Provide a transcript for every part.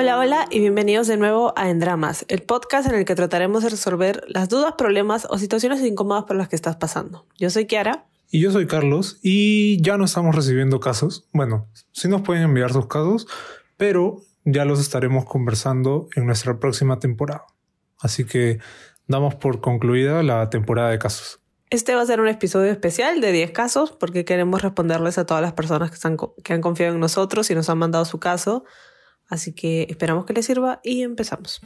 Hola, hola y bienvenidos de nuevo a Endramas, el podcast en el que trataremos de resolver las dudas, problemas o situaciones incómodas por las que estás pasando. Yo soy Kiara. Y yo soy Carlos y ya no estamos recibiendo casos. Bueno, sí nos pueden enviar sus casos, pero ya los estaremos conversando en nuestra próxima temporada. Así que damos por concluida la temporada de casos. Este va a ser un episodio especial de 10 casos porque queremos responderles a todas las personas que, están, que han confiado en nosotros y nos han mandado su caso. Así que esperamos que les sirva y empezamos.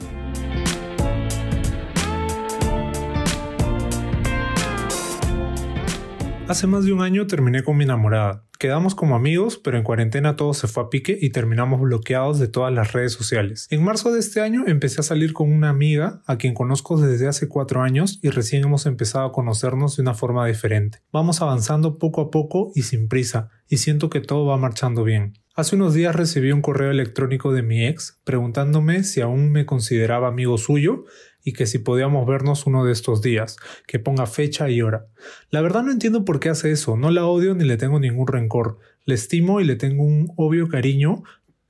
Hace más de un año terminé con mi enamorada. Quedamos como amigos, pero en cuarentena todo se fue a pique y terminamos bloqueados de todas las redes sociales. En marzo de este año empecé a salir con una amiga a quien conozco desde hace cuatro años y recién hemos empezado a conocernos de una forma diferente. Vamos avanzando poco a poco y sin prisa, y siento que todo va marchando bien. Hace unos días recibí un correo electrónico de mi ex preguntándome si aún me consideraba amigo suyo y que si podíamos vernos uno de estos días, que ponga fecha y hora. La verdad no entiendo por qué hace eso, no la odio ni le tengo ningún rencor, le estimo y le tengo un obvio cariño,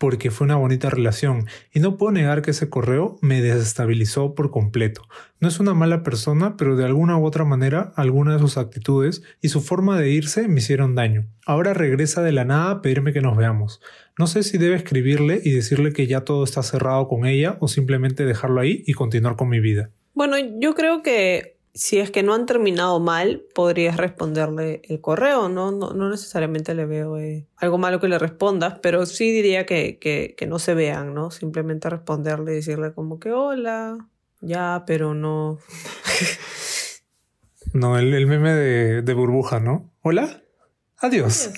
porque fue una bonita relación y no puedo negar que ese correo me desestabilizó por completo. No es una mala persona, pero de alguna u otra manera algunas de sus actitudes y su forma de irse me hicieron daño. Ahora regresa de la nada a pedirme que nos veamos. No sé si debe escribirle y decirle que ya todo está cerrado con ella o simplemente dejarlo ahí y continuar con mi vida. Bueno, yo creo que si es que no han terminado mal, podrías responderle el correo, ¿no? No, no necesariamente le veo eh, algo malo que le respondas, pero sí diría que, que, que, no se vean, ¿no? Simplemente responderle y decirle como que hola, ya, pero no. no, el, el meme de, de, burbuja, ¿no? Hola, adiós.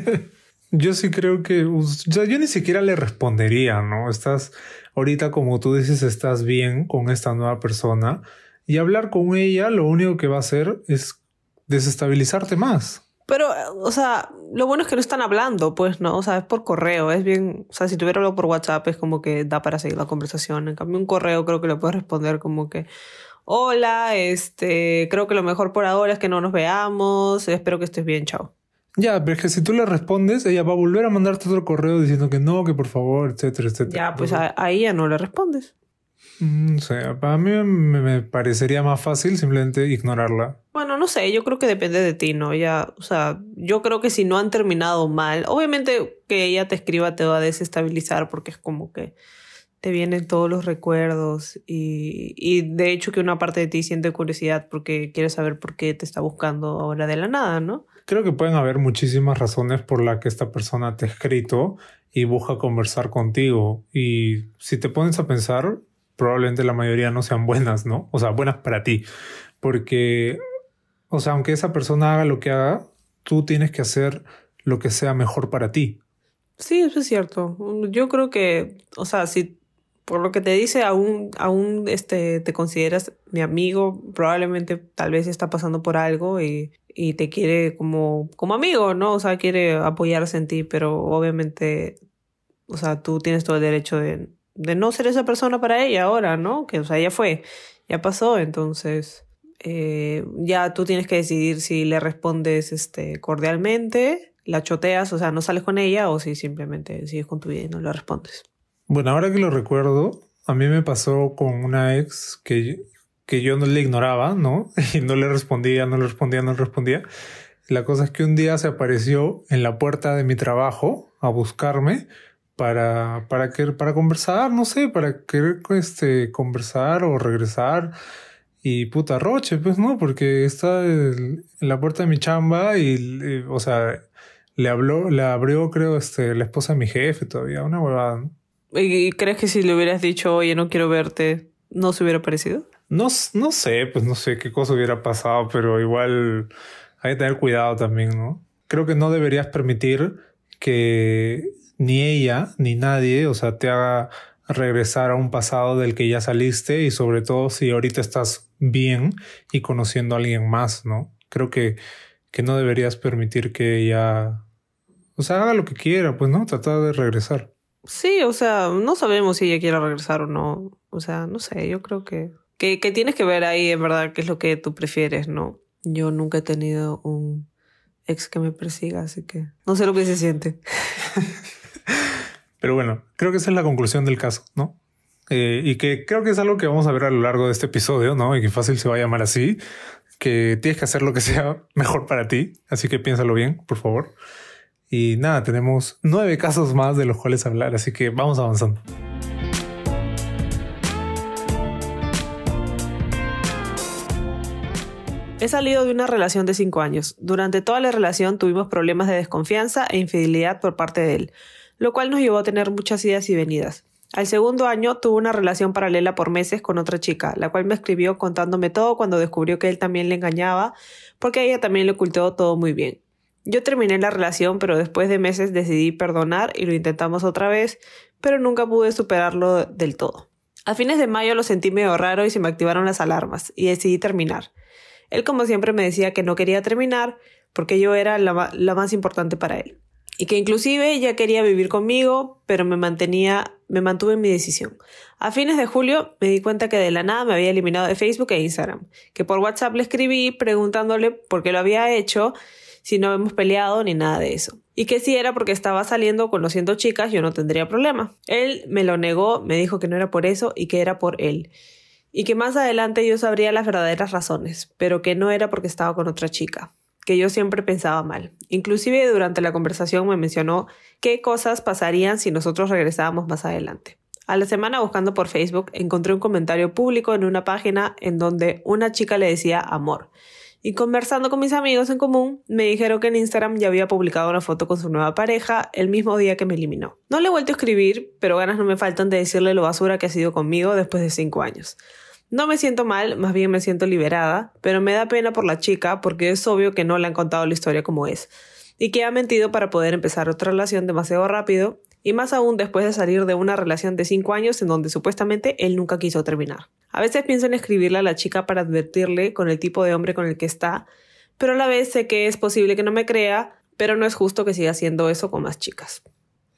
yo sí creo que, o sea, yo ni siquiera le respondería, ¿no? Estás, ahorita como tú dices, estás bien con esta nueva persona y hablar con ella lo único que va a hacer es desestabilizarte más. Pero, o sea, lo bueno es que no están hablando, pues, ¿no? O sea, es por correo, es bien, o sea, si tuviera algo por WhatsApp es como que da para seguir la conversación. En cambio, un correo creo que le puedes responder como que, hola, este, creo que lo mejor por ahora es que no nos veamos, espero que estés bien, chao. Ya, pero es que si tú le respondes, ella va a volver a mandarte otro correo diciendo que no, que por favor, etcétera, etcétera. Ya, pues a, ahí ya no le respondes. No sé, para mí me parecería más fácil simplemente ignorarla. Bueno, no sé, yo creo que depende de ti, ¿no? Ya, o sea, yo creo que si no han terminado mal, obviamente que ella te escriba te va a desestabilizar porque es como que te vienen todos los recuerdos y, y de hecho que una parte de ti siente curiosidad porque quiere saber por qué te está buscando ahora de la nada, ¿no? Creo que pueden haber muchísimas razones por las que esta persona te ha escrito y busca conversar contigo. Y si te pones a pensar, probablemente la mayoría no sean buenas, ¿no? O sea, buenas para ti. Porque, o sea, aunque esa persona haga lo que haga, tú tienes que hacer lo que sea mejor para ti. Sí, eso es cierto. Yo creo que, o sea, si por lo que te dice aún, aún este, te consideras mi amigo, probablemente tal vez está pasando por algo y, y te quiere como, como amigo, ¿no? O sea, quiere apoyarse en ti, pero obviamente, o sea, tú tienes todo el derecho de de no ser esa persona para ella ahora, ¿no? Que, o sea, ya fue, ya pasó, entonces eh, ya tú tienes que decidir si le respondes este, cordialmente, la choteas, o sea, no sales con ella, o si simplemente sigues con tu vida y no le respondes. Bueno, ahora que lo recuerdo, a mí me pasó con una ex que, que yo no le ignoraba, ¿no? Y no le respondía, no le respondía, no le respondía. La cosa es que un día se apareció en la puerta de mi trabajo a buscarme para, para, que, para conversar, no sé, para querer este, conversar o regresar. Y puta roche, pues no, porque está en la puerta de mi chamba y, o sea, le habló, le abrió, creo, este, la esposa de mi jefe todavía, una huevada. ¿Y crees que si le hubieras dicho, oye, no quiero verte, no se hubiera parecido? No, no sé, pues no sé qué cosa hubiera pasado, pero igual hay que tener cuidado también, ¿no? Creo que no deberías permitir que ni ella ni nadie, o sea, te haga regresar a un pasado del que ya saliste y sobre todo si ahorita estás bien y conociendo a alguien más, ¿no? Creo que, que no deberías permitir que ella, o sea, haga lo que quiera, pues, ¿no? Tratar de regresar. Sí, o sea, no sabemos si ella quiere regresar o no. O sea, no sé, yo creo que, que, que tienes que ver ahí, en verdad, qué es lo que tú prefieres, ¿no? Yo nunca he tenido un ex que me persiga, así que no sé lo que se siente. Pero bueno, creo que esa es la conclusión del caso, ¿no? Eh, y que creo que es algo que vamos a ver a lo largo de este episodio, ¿no? Y que fácil se va a llamar así, que tienes que hacer lo que sea mejor para ti, así que piénsalo bien, por favor. Y nada, tenemos nueve casos más de los cuales hablar, así que vamos avanzando. He salido de una relación de cinco años. Durante toda la relación tuvimos problemas de desconfianza e infidelidad por parte de él, lo cual nos llevó a tener muchas idas y venidas. Al segundo año tuve una relación paralela por meses con otra chica, la cual me escribió contándome todo cuando descubrió que él también le engañaba, porque ella también le ocultó todo muy bien. Yo terminé la relación, pero después de meses decidí perdonar y lo intentamos otra vez, pero nunca pude superarlo del todo. A fines de mayo lo sentí medio raro y se me activaron las alarmas, y decidí terminar. Él como siempre me decía que no quería terminar porque yo era la, más importante para él. Y que inclusive ya quería vivir conmigo, pero me mantenía, me mantuve en mi decisión. A fines de julio me di cuenta que de la nada me había eliminado de Facebook e Instagram, que por WhatsApp le escribí preguntándole por qué lo había hecho, si no hemos peleado ni nada de eso. Y que si era porque estaba saliendo conociendo chicas, yo no tendría problema. Él me lo negó, me dijo que no era por eso y que era por él y que más adelante yo sabría las verdaderas razones, pero que no era porque estaba con otra chica, que yo siempre pensaba mal. Inclusive durante la conversación me mencionó qué cosas pasarían si nosotros regresábamos más adelante. A la semana buscando por Facebook encontré un comentario público en una página en donde una chica le decía amor. Y conversando con mis amigos en común, me dijeron que en Instagram ya había publicado una foto con su nueva pareja el mismo día que me eliminó. No le he vuelto a escribir, pero ganas no me faltan de decirle lo basura que ha sido conmigo después de cinco años. No me siento mal, más bien me siento liberada, pero me da pena por la chica porque es obvio que no le han contado la historia como es y que ha mentido para poder empezar otra relación demasiado rápido y más aún después de salir de una relación de cinco años en donde supuestamente él nunca quiso terminar. A veces pienso en escribirle a la chica para advertirle con el tipo de hombre con el que está, pero a la vez sé que es posible que no me crea, pero no es justo que siga haciendo eso con más chicas.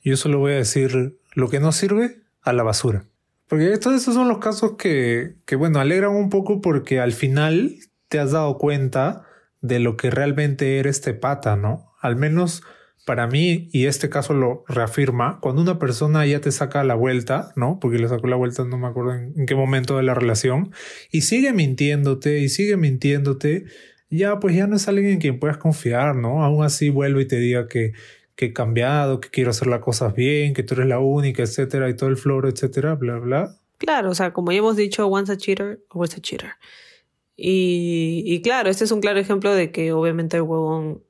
Yo solo voy a decir lo que no sirve a la basura. Porque estos, estos son los casos que, que, bueno, alegran un poco porque al final te has dado cuenta de lo que realmente era este pata, ¿no? Al menos para mí, y este caso lo reafirma, cuando una persona ya te saca la vuelta, ¿no? Porque le sacó la vuelta, no me acuerdo en, en qué momento de la relación, y sigue mintiéndote y sigue mintiéndote, ya pues ya no es alguien en quien puedas confiar, ¿no? Aún así vuelve y te diga que, que he cambiado, que quiero hacer las cosas bien, que tú eres la única, etcétera, y todo el floro, etcétera, bla, bla. Claro, o sea, como ya hemos dicho, once a cheater, always a cheater. Y, y claro, este es un claro ejemplo de que obviamente el huevón,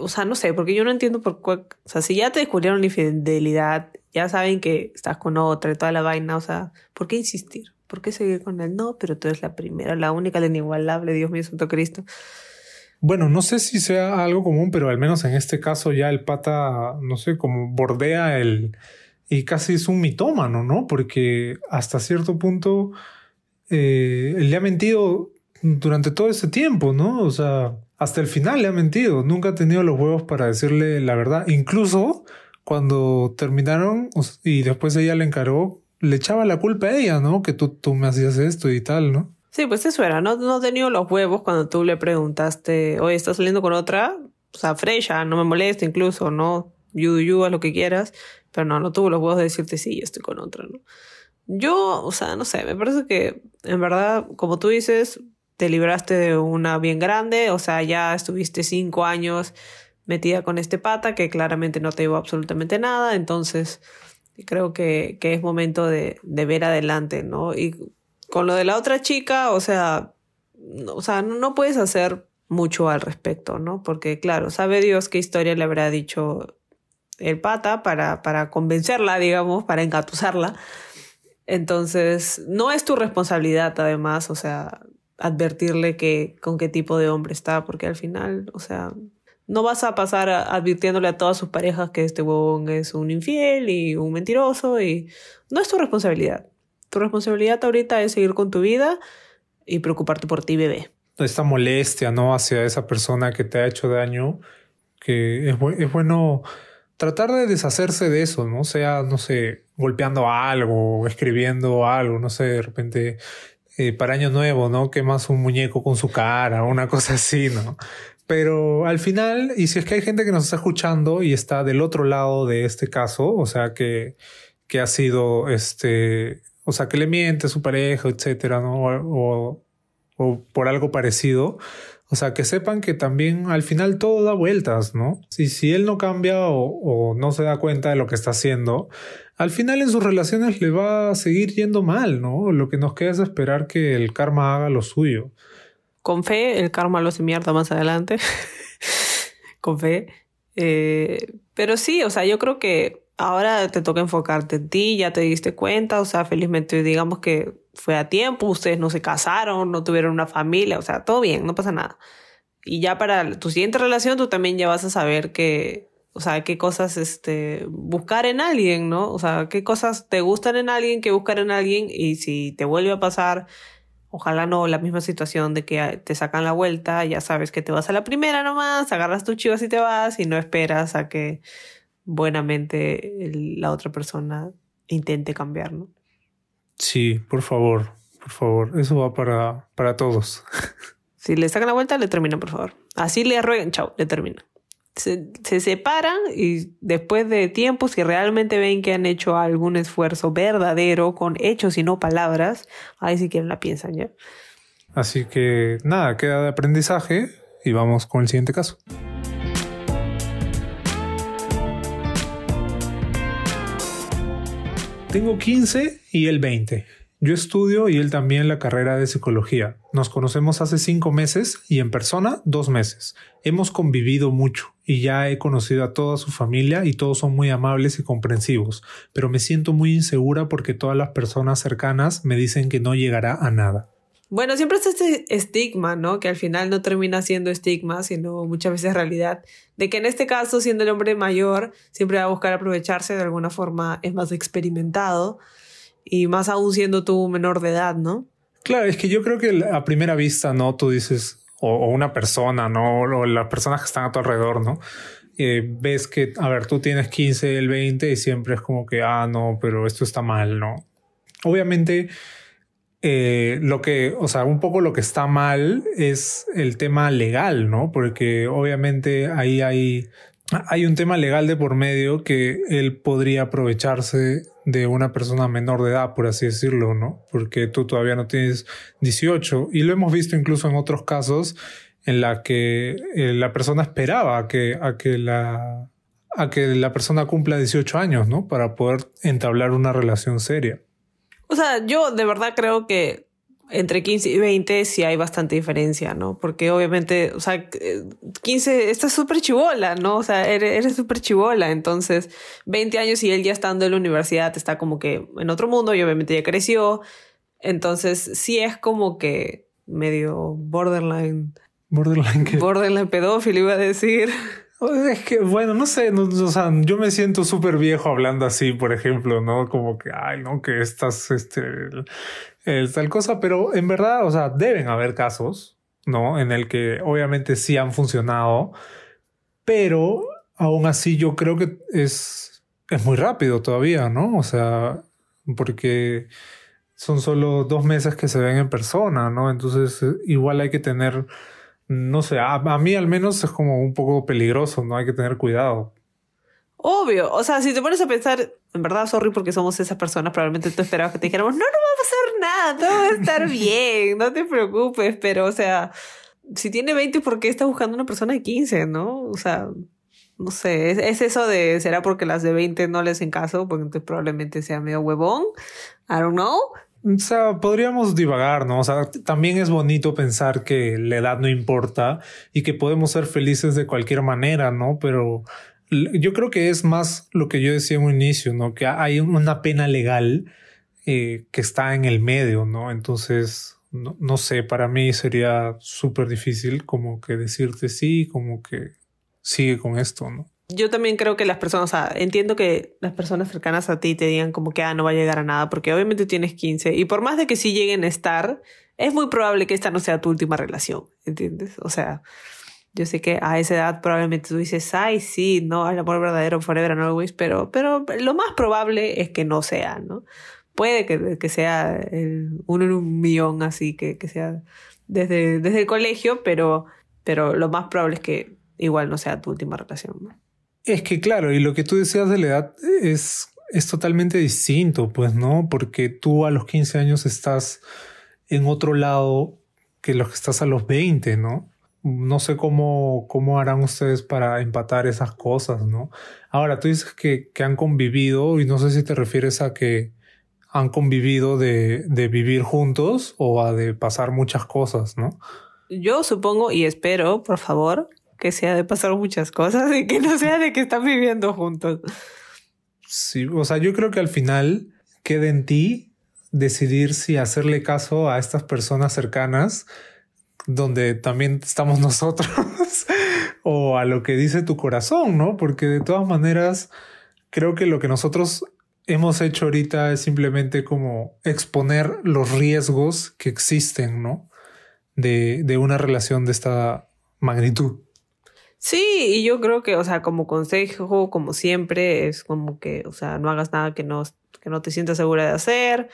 o sea, no sé, porque yo no entiendo por cuál, o sea, si ya te descubrieron infidelidad, ya saben que estás con otra y toda la vaina, o sea, ¿por qué insistir? ¿Por qué seguir con él? No, pero tú eres la primera, la única, la inigualable, Dios mío, Santo Cristo. Bueno, no sé si sea algo común, pero al menos en este caso ya el pata, no sé, como bordea el... y casi es un mitómano, ¿no? Porque hasta cierto punto eh, le ha mentido durante todo ese tiempo, ¿no? O sea, hasta el final le ha mentido. Nunca ha tenido los huevos para decirle la verdad. Incluso cuando terminaron y después ella le encaró, le echaba la culpa a ella, ¿no? Que tú, tú me hacías esto y tal, ¿no? Sí, pues eso era, no, no tenido los huevos cuando tú le preguntaste, oye, ¿estás saliendo con otra? O sea, fresha, no me molesta incluso, ¿no? You you, haz lo que quieras. Pero no, no tuvo los huevos de decirte, sí, estoy con otra, ¿no? Yo, o sea, no sé, me parece que en verdad, como tú dices, te libraste de una bien grande, o sea, ya estuviste cinco años metida con este pata que claramente no te iba absolutamente nada, entonces creo que, que es momento de, de ver adelante, ¿no? Y con lo de la otra chica, o sea, no, o sea, no puedes hacer mucho al respecto, ¿no? Porque claro, sabe Dios qué historia le habrá dicho el pata para, para convencerla, digamos, para engatusarla. Entonces, no es tu responsabilidad, además, o sea, advertirle que con qué tipo de hombre está, porque al final, o sea, no vas a pasar advirtiéndole a todas sus parejas que este huevón es un infiel y un mentiroso y no es tu responsabilidad. Tu responsabilidad ahorita es seguir con tu vida y preocuparte por ti, bebé. Esta molestia, ¿no? Hacia esa persona que te ha hecho daño, que es, bueno tratar de deshacerse de eso, ¿no? Sea, no sé, golpeando algo, escribiendo algo, no sé, de repente eh, para Año Nuevo, ¿no? Quemas un muñeco con su cara, una cosa así, ¿no? Pero al final, y si es que hay gente que nos está escuchando y está del otro lado de este caso, o sea, que, que ha sido, este, o sea, que le miente a su pareja, etcétera, ¿no? O, o, por algo parecido. O sea, que sepan que también al final todo da vueltas, ¿no? Si, si él no cambia o, o no se da cuenta de lo que está haciendo, al final en sus relaciones le va a seguir yendo mal, ¿no? Lo que nos queda es esperar que el karma haga lo suyo con fe, el karma lo hace mierda más adelante. con fe. Eh, pero sí, o sea, yo creo que ahora te toca enfocarte en ti, ya te diste cuenta, o sea, felizmente digamos que fue a tiempo, ustedes no se casaron, no tuvieron una familia, o sea, todo bien, no pasa nada. Y ya para tu siguiente relación tú también ya vas a saber que, o sea, qué cosas este, buscar en alguien, ¿no? O sea, qué cosas te gustan en alguien, qué buscar en alguien y si te vuelve a pasar Ojalá no la misma situación de que te sacan la vuelta, ya sabes que te vas a la primera nomás, agarras tu chivas y te vas y no esperas a que buenamente la otra persona intente cambiar, ¿no? Sí, por favor, por favor, eso va para, para todos. Si le sacan la vuelta, le terminan, por favor. Así le rueguen, chao, le terminan se, separan y después de tiempo, si realmente ven que han hecho algún esfuerzo verdadero con hechos y no palabras, ahí si quieren la piensan ya. Así que nada, queda de aprendizaje y vamos con el siguiente caso. Tengo 15 y el 20. Yo estudio y él también la carrera de psicología. Nos conocemos hace cinco meses y en persona dos meses. Hemos convivido mucho y ya he conocido a toda su familia y todos son muy amables y comprensivos, pero me siento muy insegura porque todas las personas cercanas me dicen que no llegará a nada. Bueno, siempre es este estigma, ¿no? Que al final no termina siendo estigma, sino muchas veces realidad. De que en este caso, siendo el hombre mayor, siempre va a buscar aprovecharse de alguna forma, es más experimentado y más aún siendo tú menor de edad, ¿no? Claro, es que yo creo que a primera vista, ¿no? Tú dices, o, una persona, ¿no? O las personas que están a tu alrededor, ¿no? Eh, ves que, a ver, tú tienes 15, el 20 y siempre es como que, ah, no, pero esto está mal, ¿no? Obviamente, eh, lo que, o sea, un poco lo que está mal es el tema legal, ¿no? Porque obviamente ahí hay hay un tema legal de por medio que él podría aprovecharse de una persona menor de edad, por así decirlo, ¿no? Porque tú todavía no tienes 18 y lo hemos visto incluso en otros casos en la que eh, la persona esperaba a que, a que la a que la persona cumpla 18 años, ¿no? Para poder entablar una relación seria. O sea, yo de verdad creo que entre 15 y 20 sí hay bastante diferencia, ¿no? Porque obviamente, o sea, 15, estás súper chivola, ¿no? O sea, eres súper chivola. Entonces, 20 años y él ya estando en la universidad está como que en otro mundo y obviamente ya creció. Entonces, sí es como que medio borderline. Borderline ¿qué? Borderline pedófilo iba a decir. Es que, bueno, no sé, o sea, yo me siento súper viejo hablando así, por ejemplo, ¿no? Como que, ay, no, que estás, este, es tal cosa, pero en verdad, o sea, deben haber casos, ¿no? En el que obviamente sí han funcionado, pero aún así yo creo que es, es muy rápido todavía, ¿no? O sea, porque son solo dos meses que se ven en persona, ¿no? Entonces igual hay que tener, no sé, a, a mí al menos es como un poco peligroso, ¿no? Hay que tener cuidado. Obvio, o sea, si te pones a pensar, en verdad, sorry porque somos esas personas, probablemente tú esperabas que te dijéramos, no, no va a pasar nada, todo va a estar bien, no te preocupes, pero, o sea, si tiene 20, ¿por qué está buscando una persona de 15, no? O sea, no sé, es, eso de, ¿será porque las de 20 no les en caso? Porque entonces probablemente sea medio huevón, I don't know. O sea, podríamos divagar, ¿no? O sea, también es bonito pensar que la edad no importa y que podemos ser felices de cualquier manera, ¿no? Pero yo creo que es más lo que yo decía en un inicio, ¿no? Que hay una pena legal eh, que está en el medio, ¿no? Entonces, no, no sé, para mí sería súper difícil como que decirte sí, como que sigue con esto, ¿no? Yo también creo que las personas, o sea, entiendo que las personas cercanas a ti te digan como que, ah, no va a llegar a nada, porque obviamente tienes 15 y por más de que sí lleguen a estar, es muy probable que esta no sea tu última relación, ¿entiendes? O sea, yo sé que a esa edad probablemente tú dices, ay, sí, no, el amor verdadero forever and always, pero, pero lo más probable es que no sea, ¿no? Puede que, que sea el, uno en un millón así, que, que sea desde, desde el colegio, pero pero lo más probable es que igual no sea tu última relación. ¿no? Es que claro, y lo que tú decías de la edad es, es totalmente distinto, pues, ¿no? Porque tú a los 15 años estás en otro lado que los que estás a los 20, ¿no? No sé cómo, cómo harán ustedes para empatar esas cosas, ¿no? Ahora, tú dices que, que han convivido y no sé si te refieres a que han convivido de, de vivir juntos o a de pasar muchas cosas, ¿no? Yo supongo y espero, por favor, que sea de pasar muchas cosas y que no sea de que están viviendo juntos. Sí, o sea, yo creo que al final queda en ti decidir si hacerle caso a estas personas cercanas, donde también estamos nosotros, o a lo que dice tu corazón, ¿no? Porque de todas maneras, creo que lo que nosotros hemos hecho ahorita es simplemente como exponer los riesgos que existen, ¿no? De, de una relación de esta magnitud. Sí, y yo creo que, o sea, como consejo, como siempre, es como que, o sea, no hagas nada que no, que no te sientas segura de hacer,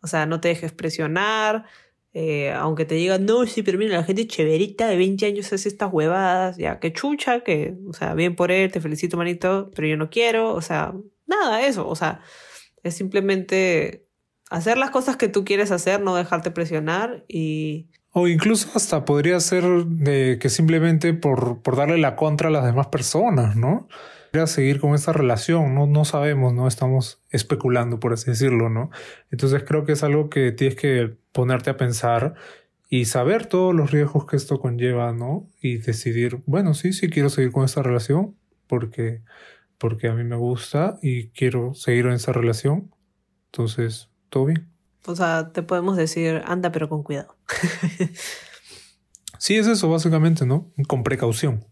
o sea, no te dejes presionar. Eh, aunque te digan, no, sí, pero mira, la gente chéverita de 20 años hace estas huevadas, ya, que chucha, que, o sea, bien por él, te felicito, manito, pero yo no quiero, o sea, nada, eso, o sea, es simplemente hacer las cosas que tú quieres hacer, no dejarte presionar y... O incluso hasta podría ser de que simplemente por, por darle la contra a las demás personas, ¿no? a seguir con esta relación, no, no sabemos, no estamos especulando, por así decirlo, ¿no? Entonces creo que es algo que tienes que ponerte a pensar y saber todos los riesgos que esto conlleva, ¿no? Y decidir, bueno, sí, sí quiero seguir con esta relación porque, porque a mí me gusta y quiero seguir en esa relación. Entonces, todo bien. O sea, te podemos decir, anda pero con cuidado. Sí, es eso, básicamente, ¿no? Con precaución.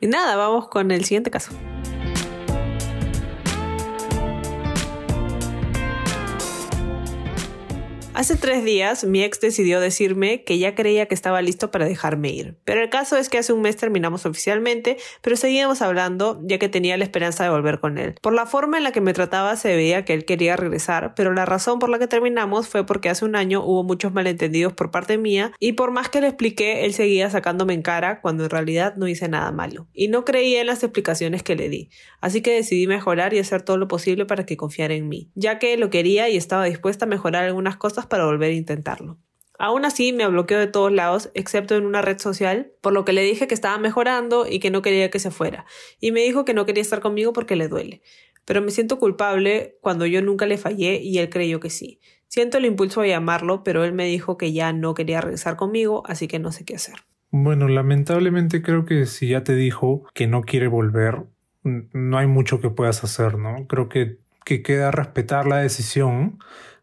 Y nada, vamos con el siguiente caso. Hace tres días mi ex decidió decirme que ya creía que estaba listo para dejarme ir, pero el caso es que hace un mes terminamos oficialmente, pero seguíamos hablando ya que tenía la esperanza de volver con él. Por la forma en la que me trataba se veía que él quería regresar, pero la razón por la que terminamos fue porque hace un año hubo muchos malentendidos por parte mía y por más que le expliqué, él seguía sacándome en cara cuando en realidad no hice nada malo. Y no creía en las explicaciones que le di, así que decidí mejorar y hacer todo lo posible para que confiara en mí, ya que lo quería y estaba dispuesta a mejorar algunas cosas para volver a intentarlo. Aún así, me bloqueó de todos lados, excepto en una red social, por lo que le dije que estaba mejorando y que no quería que se fuera, y me dijo que no quería estar conmigo porque le duele. Pero me siento culpable cuando yo nunca le fallé y él creyó que sí. Siento el impulso a llamarlo, pero él me dijo que ya no quería regresar conmigo, así que no sé qué hacer. Bueno, lamentablemente creo que si ya te dijo que no quiere volver, no hay mucho que puedas hacer, ¿no? Creo que queda respetar la decisión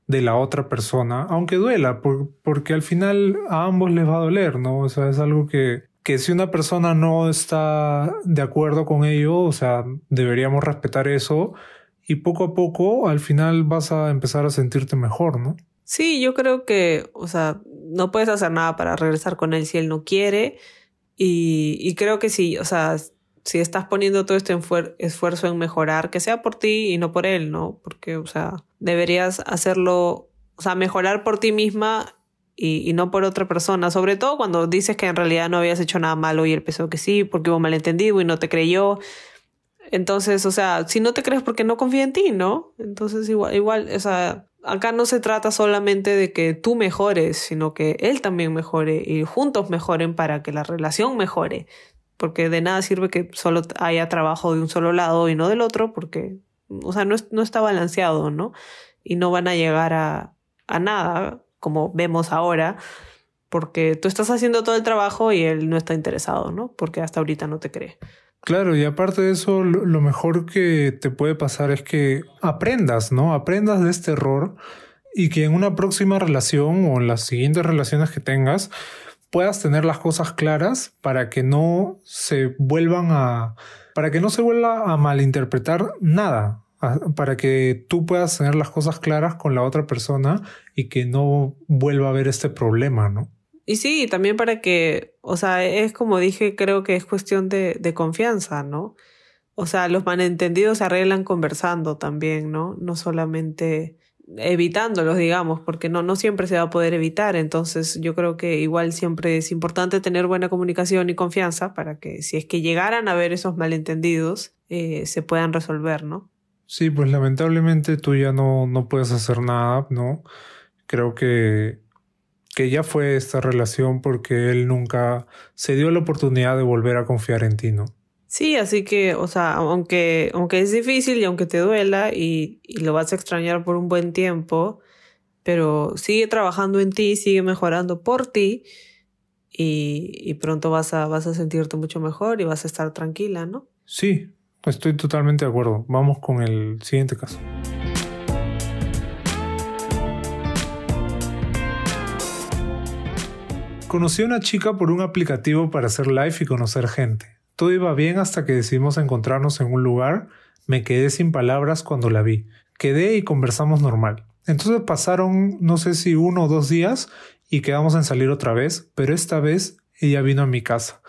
de la otra persona, aunque duela, porque al final a ambos les va a doler, ¿no? O sea, es algo que, que si una persona no está de acuerdo con ello, o sea, deberíamos respetar eso y poco a poco al final vas a empezar a sentirte mejor, ¿no? Sí, yo creo que, o sea, no puedes hacer nada para regresar con él si él no quiere y, y creo que sí, o sea, si estás poniendo todo este esfuerzo en mejorar, que sea por ti y no por él, ¿no? Porque, o sea, deberías hacerlo, o sea, mejorar por ti misma y, no por otra persona, sobre todo cuando dices que en realidad no habías hecho nada malo y él pensó que sí, porque hubo malentendido y no te creyó. Entonces, o sea, si no te crees porque no confía en ti, ¿no? Entonces, igual, igual, o sea, acá no se trata solamente de que tú mejores, sino que él también mejore y juntos mejoren para que la relación mejore porque de nada sirve que solo haya trabajo de un solo lado y no del otro, porque, o sea, no, no está balanceado, ¿no? Y no van a llegar a, a nada, como vemos ahora, porque tú estás haciendo todo el trabajo y él no está interesado, ¿no? Porque hasta ahorita no te cree. Claro, y aparte de eso, lo mejor que te puede pasar es que aprendas, ¿no? Aprendas de este error y que en una próxima relación o en las siguientes relaciones que tengas, puedas tener las cosas claras para que no se vuelvan a, para que no se vuelva a malinterpretar nada, para que tú puedas tener las cosas claras con la otra persona y que no vuelva a haber este problema, ¿no? Y sí, también para que, o sea, es como dije, creo que es cuestión de, de confianza, ¿no? O sea, los malentendidos se arreglan conversando también, ¿no? No solamente evitándolos, digamos, porque no, no siempre se va a poder evitar. Entonces yo creo que igual siempre es importante tener buena comunicación y confianza para que si es que llegaran a haber esos malentendidos, eh, se puedan resolver, ¿no? Sí, pues lamentablemente tú ya no, no puedes hacer nada, ¿no? Creo que, que ya fue esta relación porque él nunca se dio la oportunidad de volver a confiar en ti, ¿no? Sí, así que, o sea, aunque, aunque es difícil y aunque te duela y, y lo vas a extrañar por un buen tiempo, pero sigue trabajando en ti, sigue mejorando por ti y, y pronto vas a, vas a sentirte mucho mejor y vas a estar tranquila, ¿no? Sí, estoy totalmente de acuerdo. Vamos con el siguiente caso. Conocí a una chica por un aplicativo para hacer live y conocer gente. Todo iba bien hasta que decidimos encontrarnos en un lugar. Me quedé sin palabras cuando la vi. Quedé y conversamos normal. Entonces pasaron no sé si uno o dos días y quedamos en salir otra vez, pero esta vez ella vino a mi casa.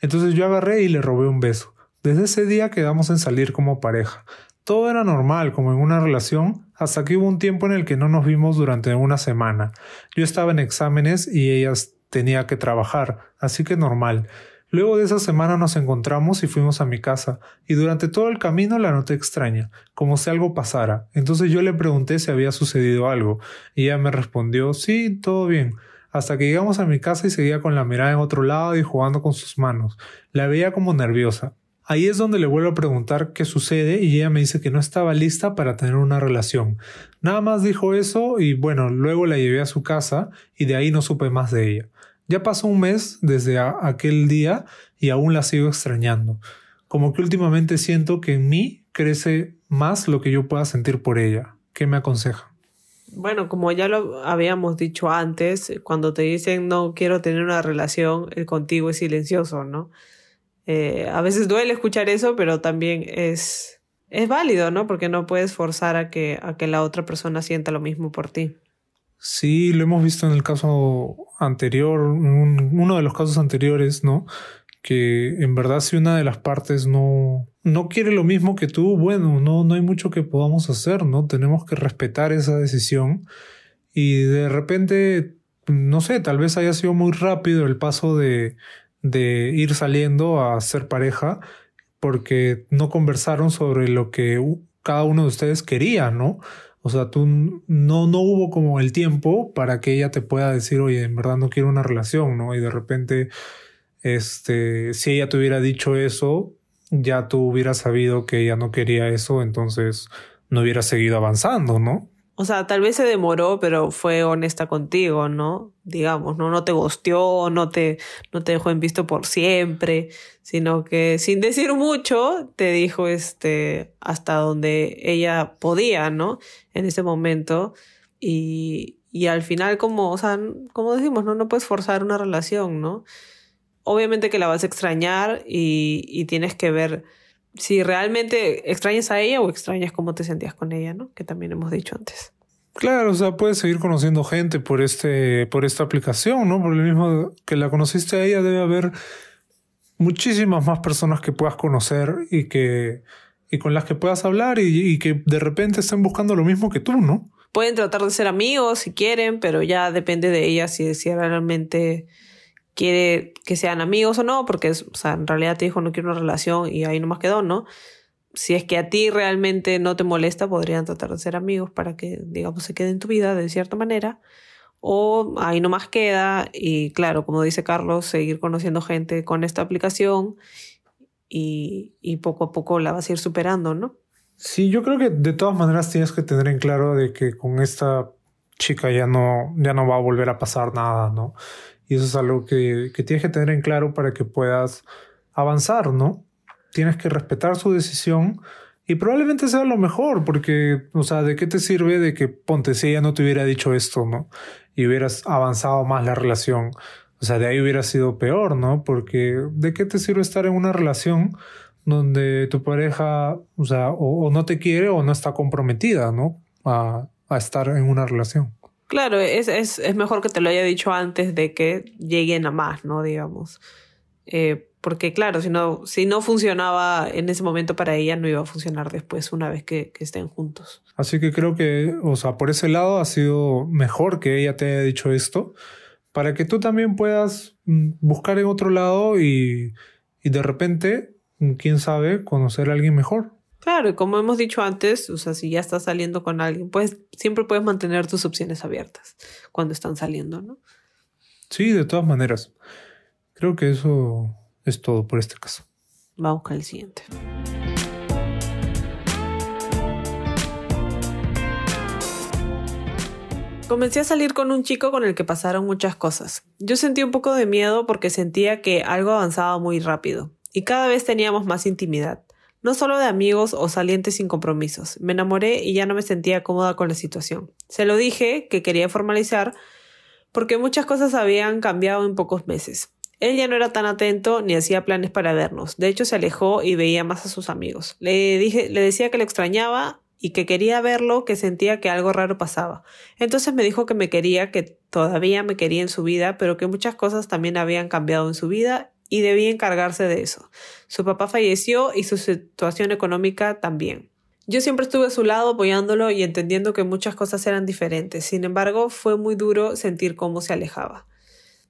Entonces yo agarré y le robé un beso. Desde ese día quedamos en salir como pareja. Todo era normal, como en una relación, hasta que hubo un tiempo en el que no nos vimos durante una semana. Yo estaba en exámenes y ella tenía que trabajar, así que normal. Luego de esa semana nos encontramos y fuimos a mi casa, y durante todo el camino la noté extraña, como si algo pasara. Entonces yo le pregunté si había sucedido algo, y ella me respondió sí, todo bien, hasta que llegamos a mi casa y seguía con la mirada en otro lado y jugando con sus manos. La veía como nerviosa. Ahí es donde le vuelvo a preguntar qué sucede y ella me dice que no estaba lista para tener una relación. Nada más dijo eso y bueno, luego la llevé a su casa y de ahí no supe más de ella. Ya pasó un mes desde aquel día y aún la sigo extrañando. Como que últimamente siento que en mí crece más lo que yo pueda sentir por ella. ¿Qué me aconseja? Bueno, como ya lo habíamos dicho antes, cuando te dicen no quiero tener una relación, el contigo es silencioso, ¿no? Eh, a veces duele escuchar eso, pero también es, es válido, ¿no? Porque no puedes forzar a que, a que la otra persona sienta lo mismo por ti. Sí, lo hemos visto en el caso anterior, uno de los casos anteriores, ¿no? Que en verdad si una de las partes no, no quiere lo mismo que tú, bueno, no, no hay mucho que podamos hacer, ¿no? Tenemos que respetar esa decisión y de repente, no sé, tal vez haya sido muy rápido el paso de, de ir saliendo a ser pareja porque no conversaron sobre lo que cada uno de ustedes quería, ¿no? O sea, tú no, no hubo como el tiempo para que ella te pueda decir, oye, en verdad no quiero una relación, ¿no? Y de repente, este, si ella te hubiera dicho eso, ya tú hubieras sabido que ella no quería eso, entonces no hubieras seguido avanzando, ¿no? O sea, tal vez se demoró, pero fue honesta contigo, ¿no? Digamos, ¿no? No te gosteó, no te, no te dejó en visto por siempre, sino que sin decir mucho te dijo este hasta donde ella podía, ¿no? En ese momento. Y, y al final, como, o sea, como decimos, ¿no? No puedes forzar una relación, ¿no? Obviamente que la vas a extrañar y, y tienes que ver si realmente extrañas a ella o extrañas cómo te sentías con ella, ¿no? Que también hemos dicho antes. Claro, o sea, puedes seguir conociendo gente por este, por esta aplicación, ¿no? Por lo mismo que la conociste a ella, debe haber muchísimas más personas que puedas conocer y que y con las que puedas hablar y, y que de repente estén buscando lo mismo que tú, ¿no? Pueden tratar de ser amigos si quieren, pero ya depende de ella si, si realmente quiere que sean amigos o no, porque o sea, en realidad te dijo no quiero una relación y ahí nomás quedó, ¿no? Si es que a ti realmente no te molesta, podrían tratar de ser amigos para que, digamos, se quede en tu vida de cierta manera. O ahí nomás queda y claro, como dice Carlos, seguir conociendo gente con esta aplicación y, y poco a poco la vas a ir superando, ¿no? Sí, yo creo que de todas maneras tienes que tener en claro de que con esta chica ya no, ya no va a volver a pasar nada, ¿no? Y eso es algo que, que tienes que tener en claro para que puedas avanzar, ¿no? Tienes que respetar su decisión y probablemente sea lo mejor, porque, o sea, ¿de qué te sirve de que, ponte, si ella no te hubiera dicho esto, ¿no? Y hubieras avanzado más la relación. O sea, de ahí hubiera sido peor, ¿no? Porque ¿de qué te sirve estar en una relación donde tu pareja, o sea, o, no te quiere o no está comprometida, ¿no? A, a estar en una relación. Claro, es, es, es, mejor que te lo haya dicho antes de que lleguen a más, ¿no? Digamos. Eh, Porque claro, si no, si no funcionaba en ese momento para ella, no iba a funcionar después una vez que, que estén juntos. Así que creo que, o sea, por ese lado ha sido mejor que ella te haya dicho esto, para que tú también puedas mm, buscar en otro lado y, y de repente, mm, quién sabe, conocer a alguien mejor. Claro, y como hemos dicho antes, o sea, si ya estás saliendo con alguien, pues siempre puedes mantener tus opciones abiertas cuando están saliendo, ¿no? Sí, de todas maneras. Creo que eso es todo por este caso. Vamos con el siguiente. Comencé a salir con un chico con el que pasaron muchas cosas. Yo sentí un poco de miedo porque sentía que algo avanzaba muy rápido y cada vez teníamos más intimidad. No solo de amigos o salientes sin compromisos. Me enamoré y ya no me sentía cómoda con la situación. Se lo dije que quería formalizar porque muchas cosas habían cambiado en pocos meses. Él ya no era tan atento ni hacía planes para vernos. De hecho, se alejó y veía más a sus amigos. Le dije, le decía que le extrañaba y que quería verlo, que sentía que algo raro pasaba. Entonces me dijo que me quería, que todavía me quería en su vida, pero que muchas cosas también habían cambiado en su vida y debía encargarse de eso. Su papá falleció y su situación económica también. Yo siempre estuve a su lado apoyándolo y entendiendo que muchas cosas eran diferentes. Sin embargo, fue muy duro sentir cómo se alejaba.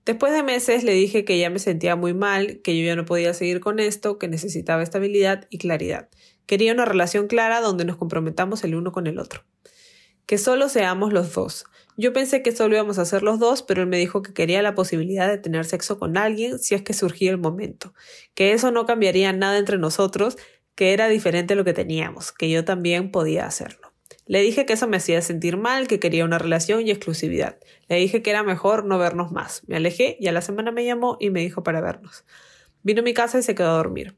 Después de meses le dije que ya me sentía muy mal, que yo ya no podía seguir con esto, que necesitaba estabilidad y claridad. Quería una relación clara donde nos comprometamos el uno con el otro. Que solo seamos los dos. Yo pensé que solo íbamos a ser los dos, pero él me dijo que quería la posibilidad de tener sexo con alguien si es que surgía el momento, que eso no cambiaría nada entre nosotros, que era diferente lo que teníamos, que yo también podía hacerlo. Le dije que eso me hacía sentir mal, que quería una relación y exclusividad. Le dije que era mejor no vernos más. Me alejé y a la semana me llamó y me dijo para vernos. Vino a mi casa y se quedó a dormir.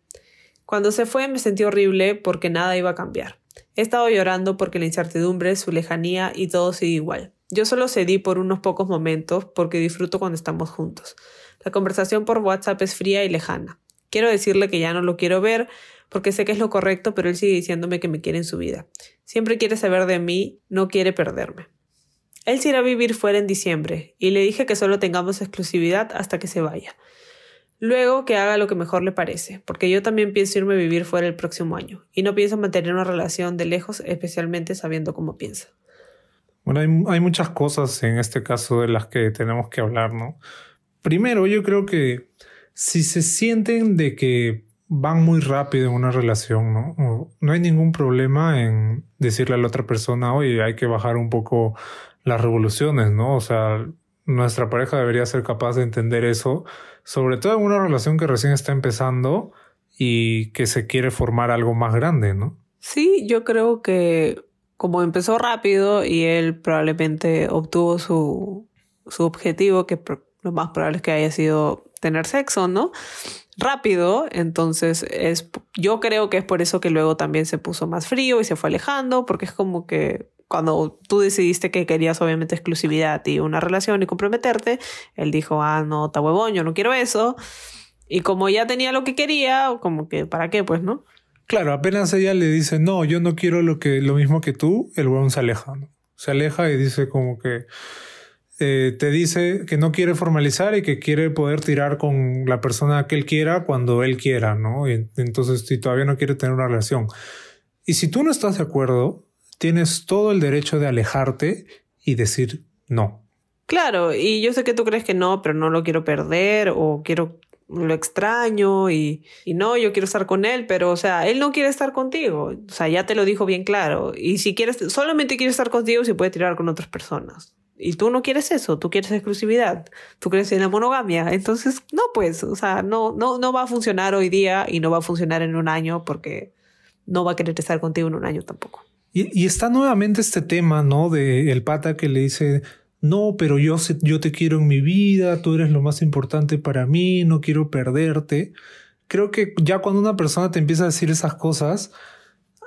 Cuando se fue me sentí horrible porque nada iba a cambiar. He estado llorando porque la incertidumbre, su lejanía y todo sigue igual. Yo solo cedí por unos pocos momentos porque disfruto cuando estamos juntos. La conversación por WhatsApp es fría y lejana. Quiero decirle que ya no lo quiero ver porque sé que es lo correcto, pero él sigue diciéndome que me quiere en su vida. Siempre quiere saber de mí, no quiere perderme. Él se irá a vivir fuera en diciembre y le dije que solo tengamos exclusividad hasta que se vaya. Luego que haga lo que mejor le parece, porque yo también pienso irme a vivir fuera el próximo año y no pienso mantener una relación de lejos, especialmente sabiendo cómo piensa. Bueno, hay, muchas cosas en este caso de las que tenemos que hablar, ¿no? Primero, yo creo que si se sienten de que van muy rápido en una relación, ¿no? No hay ningún problema en decirle a la otra persona, oye, hay que bajar un poco las revoluciones, ¿no? O sea, nuestra pareja debería ser capaz de entender eso, sobre todo en una relación que recién está empezando y que se quiere formar algo más grande, ¿no? Sí, yo creo que como empezó rápido y él probablemente obtuvo su, su objetivo, que lo más probable es que haya sido tener sexo, ¿no? Rápido, entonces es, yo creo que es por eso que luego también se puso más frío y se fue alejando, porque es como que cuando tú decidiste que querías obviamente exclusividad y una relación y comprometerte, él dijo, ah, no, está huevón, yo no quiero eso. Y como ya tenía lo que quería, como que, ¿para qué? Pues, ¿no? Claro, apenas ella le dice, no, yo no quiero lo, que, lo mismo que tú, el weón se aleja, ¿no? Se aleja y dice como que eh, te dice que no quiere formalizar y que quiere poder tirar con la persona que él quiera cuando él quiera, ¿no? Entonces, si todavía no quiere tener una relación. Y si tú no estás de acuerdo, tienes todo el derecho de alejarte y decir no. Claro, y yo sé que tú crees que no, pero no lo quiero perder o quiero lo extraño y, y, no, yo quiero estar con él, pero o sea, él no quiere estar contigo, o sea, ya te lo dijo bien claro, y si quieres, solamente quiere estar contigo si puede tirar con otras personas. Y tú no quieres eso, tú quieres exclusividad, tú quieres en la monogamia, entonces no pues, o sea, no, no, no va a funcionar hoy día y no va a funcionar en un año porque no va a querer estar contigo en un año tampoco. Y, y está nuevamente este tema, ¿no? De el pata que le dice, no, pero yo, yo te quiero en mi vida, tú eres lo más importante para mí, no quiero perderte. Creo que ya cuando una persona te empieza a decir esas cosas,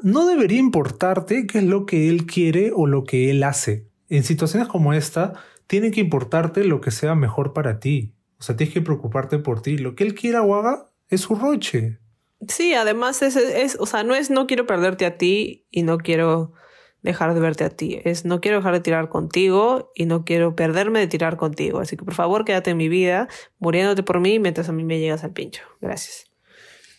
no debería importarte qué es lo que él quiere o lo que él hace. En situaciones como esta, tiene que importarte lo que sea mejor para ti. O sea, tienes que preocuparte por ti. Lo que él quiera o haga es su roche. Sí, además es, es, o sea, no es no quiero perderte a ti y no quiero dejar de verte a ti. Es no quiero dejar de tirar contigo y no quiero perderme de tirar contigo. Así que por favor quédate en mi vida, muriéndote por mí mientras a mí me llegas al pincho. Gracias.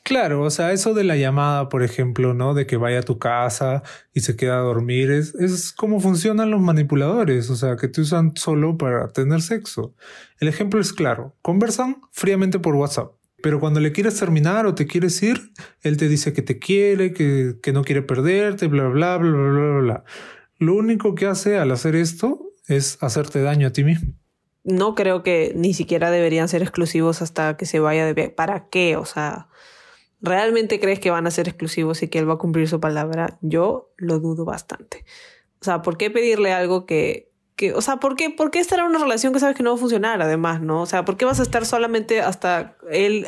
Claro, o sea, eso de la llamada, por ejemplo, ¿no? De que vaya a tu casa y se queda a dormir, es, es como funcionan los manipuladores, o sea, que te usan solo para tener sexo. El ejemplo es claro, conversan fríamente por WhatsApp, pero cuando le quieres terminar o te quieres ir, él te dice que te quiere, que, que no quiere perderte, bla, bla, bla, bla, bla, bla. Lo único que hace al hacer esto es hacerte daño a ti mismo no creo que ni siquiera deberían ser exclusivos hasta que se vaya de ¿Para qué? O sea, ¿realmente crees que van a ser exclusivos y que él va a cumplir su palabra? Yo lo dudo bastante. O sea, ¿por qué pedirle algo que, que o sea, ¿por qué, ¿por qué en una relación que sabes que no va a funcionar además, no? O sea, ¿por qué vas a estar solamente hasta él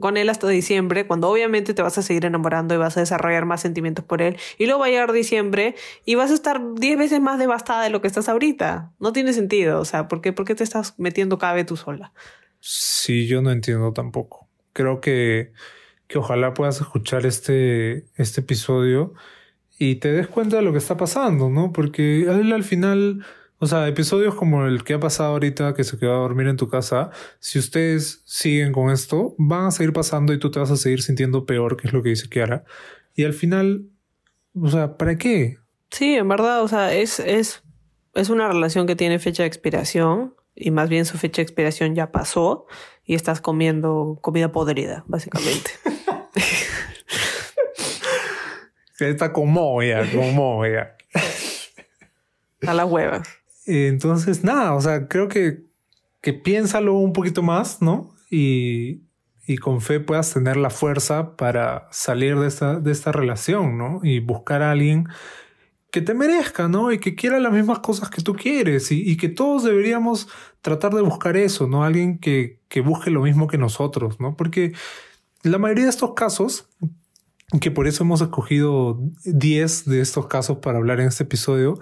con él hasta diciembre, cuando obviamente te vas a seguir enamorando y vas a desarrollar más sentimientos por él. Y luego va a llegar diciembre y vas a estar diez veces más devastada de lo que estás ahorita. No tiene sentido. O sea, ¿por qué, por qué te estás metiendo cabe tú sola? Sí, yo no entiendo tampoco. Creo que que ojalá puedas escuchar este, este episodio y te des cuenta de lo que está pasando, ¿no? Porque él al final, o sea, episodios como el que ha pasado ahorita, que se quedó a dormir en tu casa, si ustedes siguen con esto, van a seguir pasando y tú te vas a seguir sintiendo peor, que es lo que dice Kiara. Y al final, o sea, ¿para qué? Sí, en verdad, o sea, es, es, es una relación que tiene fecha de expiración y más bien su fecha de expiración ya pasó y estás comiendo comida podrida, básicamente. Está como ya, como ya. A la hueva. Entonces, nada, o sea, creo que, que piénsalo un poquito más, ¿no? Y, y con fe puedas tener la fuerza para salir de esta, de esta relación, ¿no? Y buscar a alguien que te merezca, ¿no? Y que quiera las mismas cosas que tú quieres y, y que todos deberíamos tratar de buscar eso, ¿no? Alguien que, que busque lo mismo que nosotros, ¿no? Porque la mayoría de estos casos, que por eso hemos escogido 10 de estos casos para hablar en este episodio,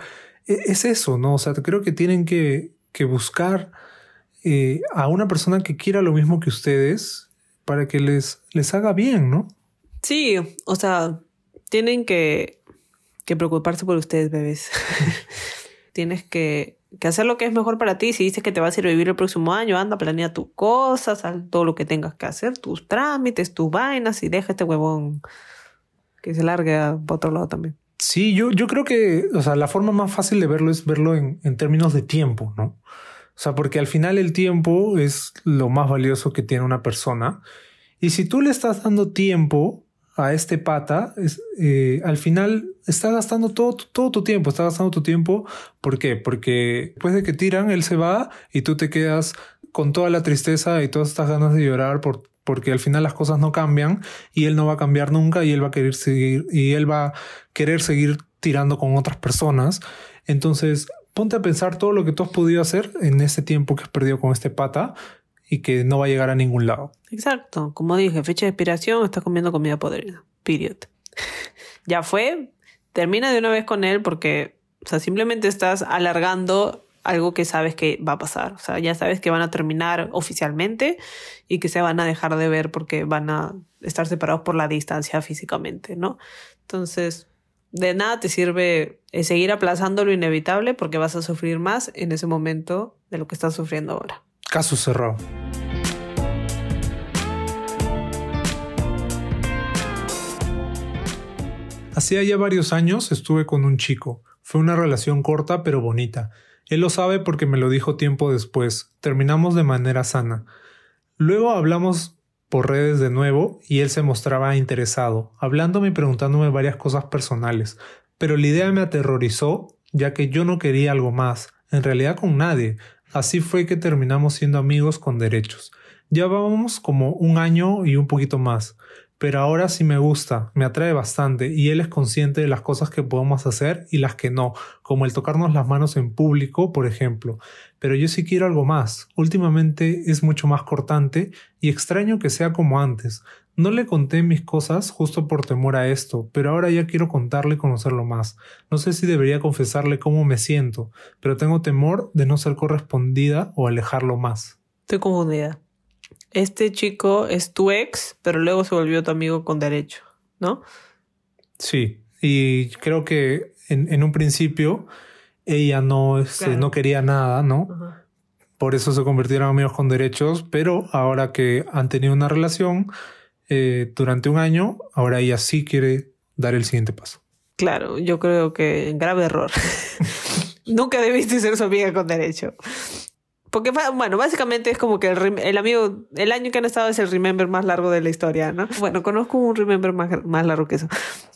es eso, ¿no? O sea, creo que tienen que, que buscar eh, a una persona que quiera lo mismo que ustedes para que les, les haga bien, ¿no? Sí, o sea, tienen que, que preocuparse por ustedes, bebés. Tienes que que hacer lo que es mejor para ti. Si dices que te vas a ir a vivir el próximo año, anda, planea tus cosas, todo lo que tengas que hacer, tus trámites, tus vainas y deja este huevón que se largue a otro lado también. Sí, yo, yo creo que, o sea, la forma más fácil de verlo es verlo en, en términos de tiempo, ¿no? O sea, porque al final el tiempo es lo más valioso que tiene una persona. Y si tú le estás dando tiempo a este pata, es, eh, al final está gastando todo, todo tu tiempo, está gastando tu tiempo. ¿Por qué? Porque después de que tiran, él se va y tú te quedas con toda la tristeza y todas estas ganas de llorar por, porque al final las cosas no cambian y él no va a cambiar nunca y él va a querer seguir y él va a querer seguir tirando con otras personas. Entonces, ponte a pensar todo lo que tú has podido hacer en ese tiempo que has perdido con este pata y que no va a llegar a ningún lado. Exacto, como dije, fecha de expiración, estás comiendo comida podrida. Period. ya fue, termina de una vez con él porque, o sea, simplemente estás alargando algo que sabes que va a pasar. O sea, ya sabes que van a terminar oficialmente y que se van a dejar de ver porque van a estar separados por la distancia físicamente, ¿no? Entonces, de nada te sirve seguir aplazando lo inevitable porque vas a sufrir más en ese momento de lo que estás sufriendo ahora. Caso cerrado. Hacía ya varios años estuve con un chico. Fue una relación corta pero bonita. Él lo sabe porque me lo dijo tiempo después. Terminamos de manera sana. Luego hablamos por redes de nuevo y él se mostraba interesado, hablándome y preguntándome varias cosas personales. Pero la idea me aterrorizó, ya que yo no quería algo más, en realidad con nadie. Así fue que terminamos siendo amigos con derechos. Ya vamos como un año y un poquito más, pero ahora sí me gusta, me atrae bastante y él es consciente de las cosas que podemos hacer y las que no, como el tocarnos las manos en público, por ejemplo. Pero yo sí quiero algo más. Últimamente es mucho más cortante y extraño que sea como antes. No le conté mis cosas justo por temor a esto, pero ahora ya quiero contarle y conocerlo más. No sé si debería confesarle cómo me siento, pero tengo temor de no ser correspondida o alejarlo más. Estoy confundida. Este chico es tu ex, pero luego se volvió tu amigo con derecho, ¿no? Sí, y creo que en, en un principio ella no, este, no quería nada, ¿no? Por eso se convirtieron amigos con derechos, pero ahora que han tenido una relación eh, durante un año, ahora ella sí quiere dar el siguiente paso. Claro, yo creo que grave error. Nunca debiste ser su amiga con derecho. Porque, bueno, básicamente es como que el, amigo, el año que han estado es el remember más largo de la historia, ¿no? Bueno, conozco un remember más, más largo que eso.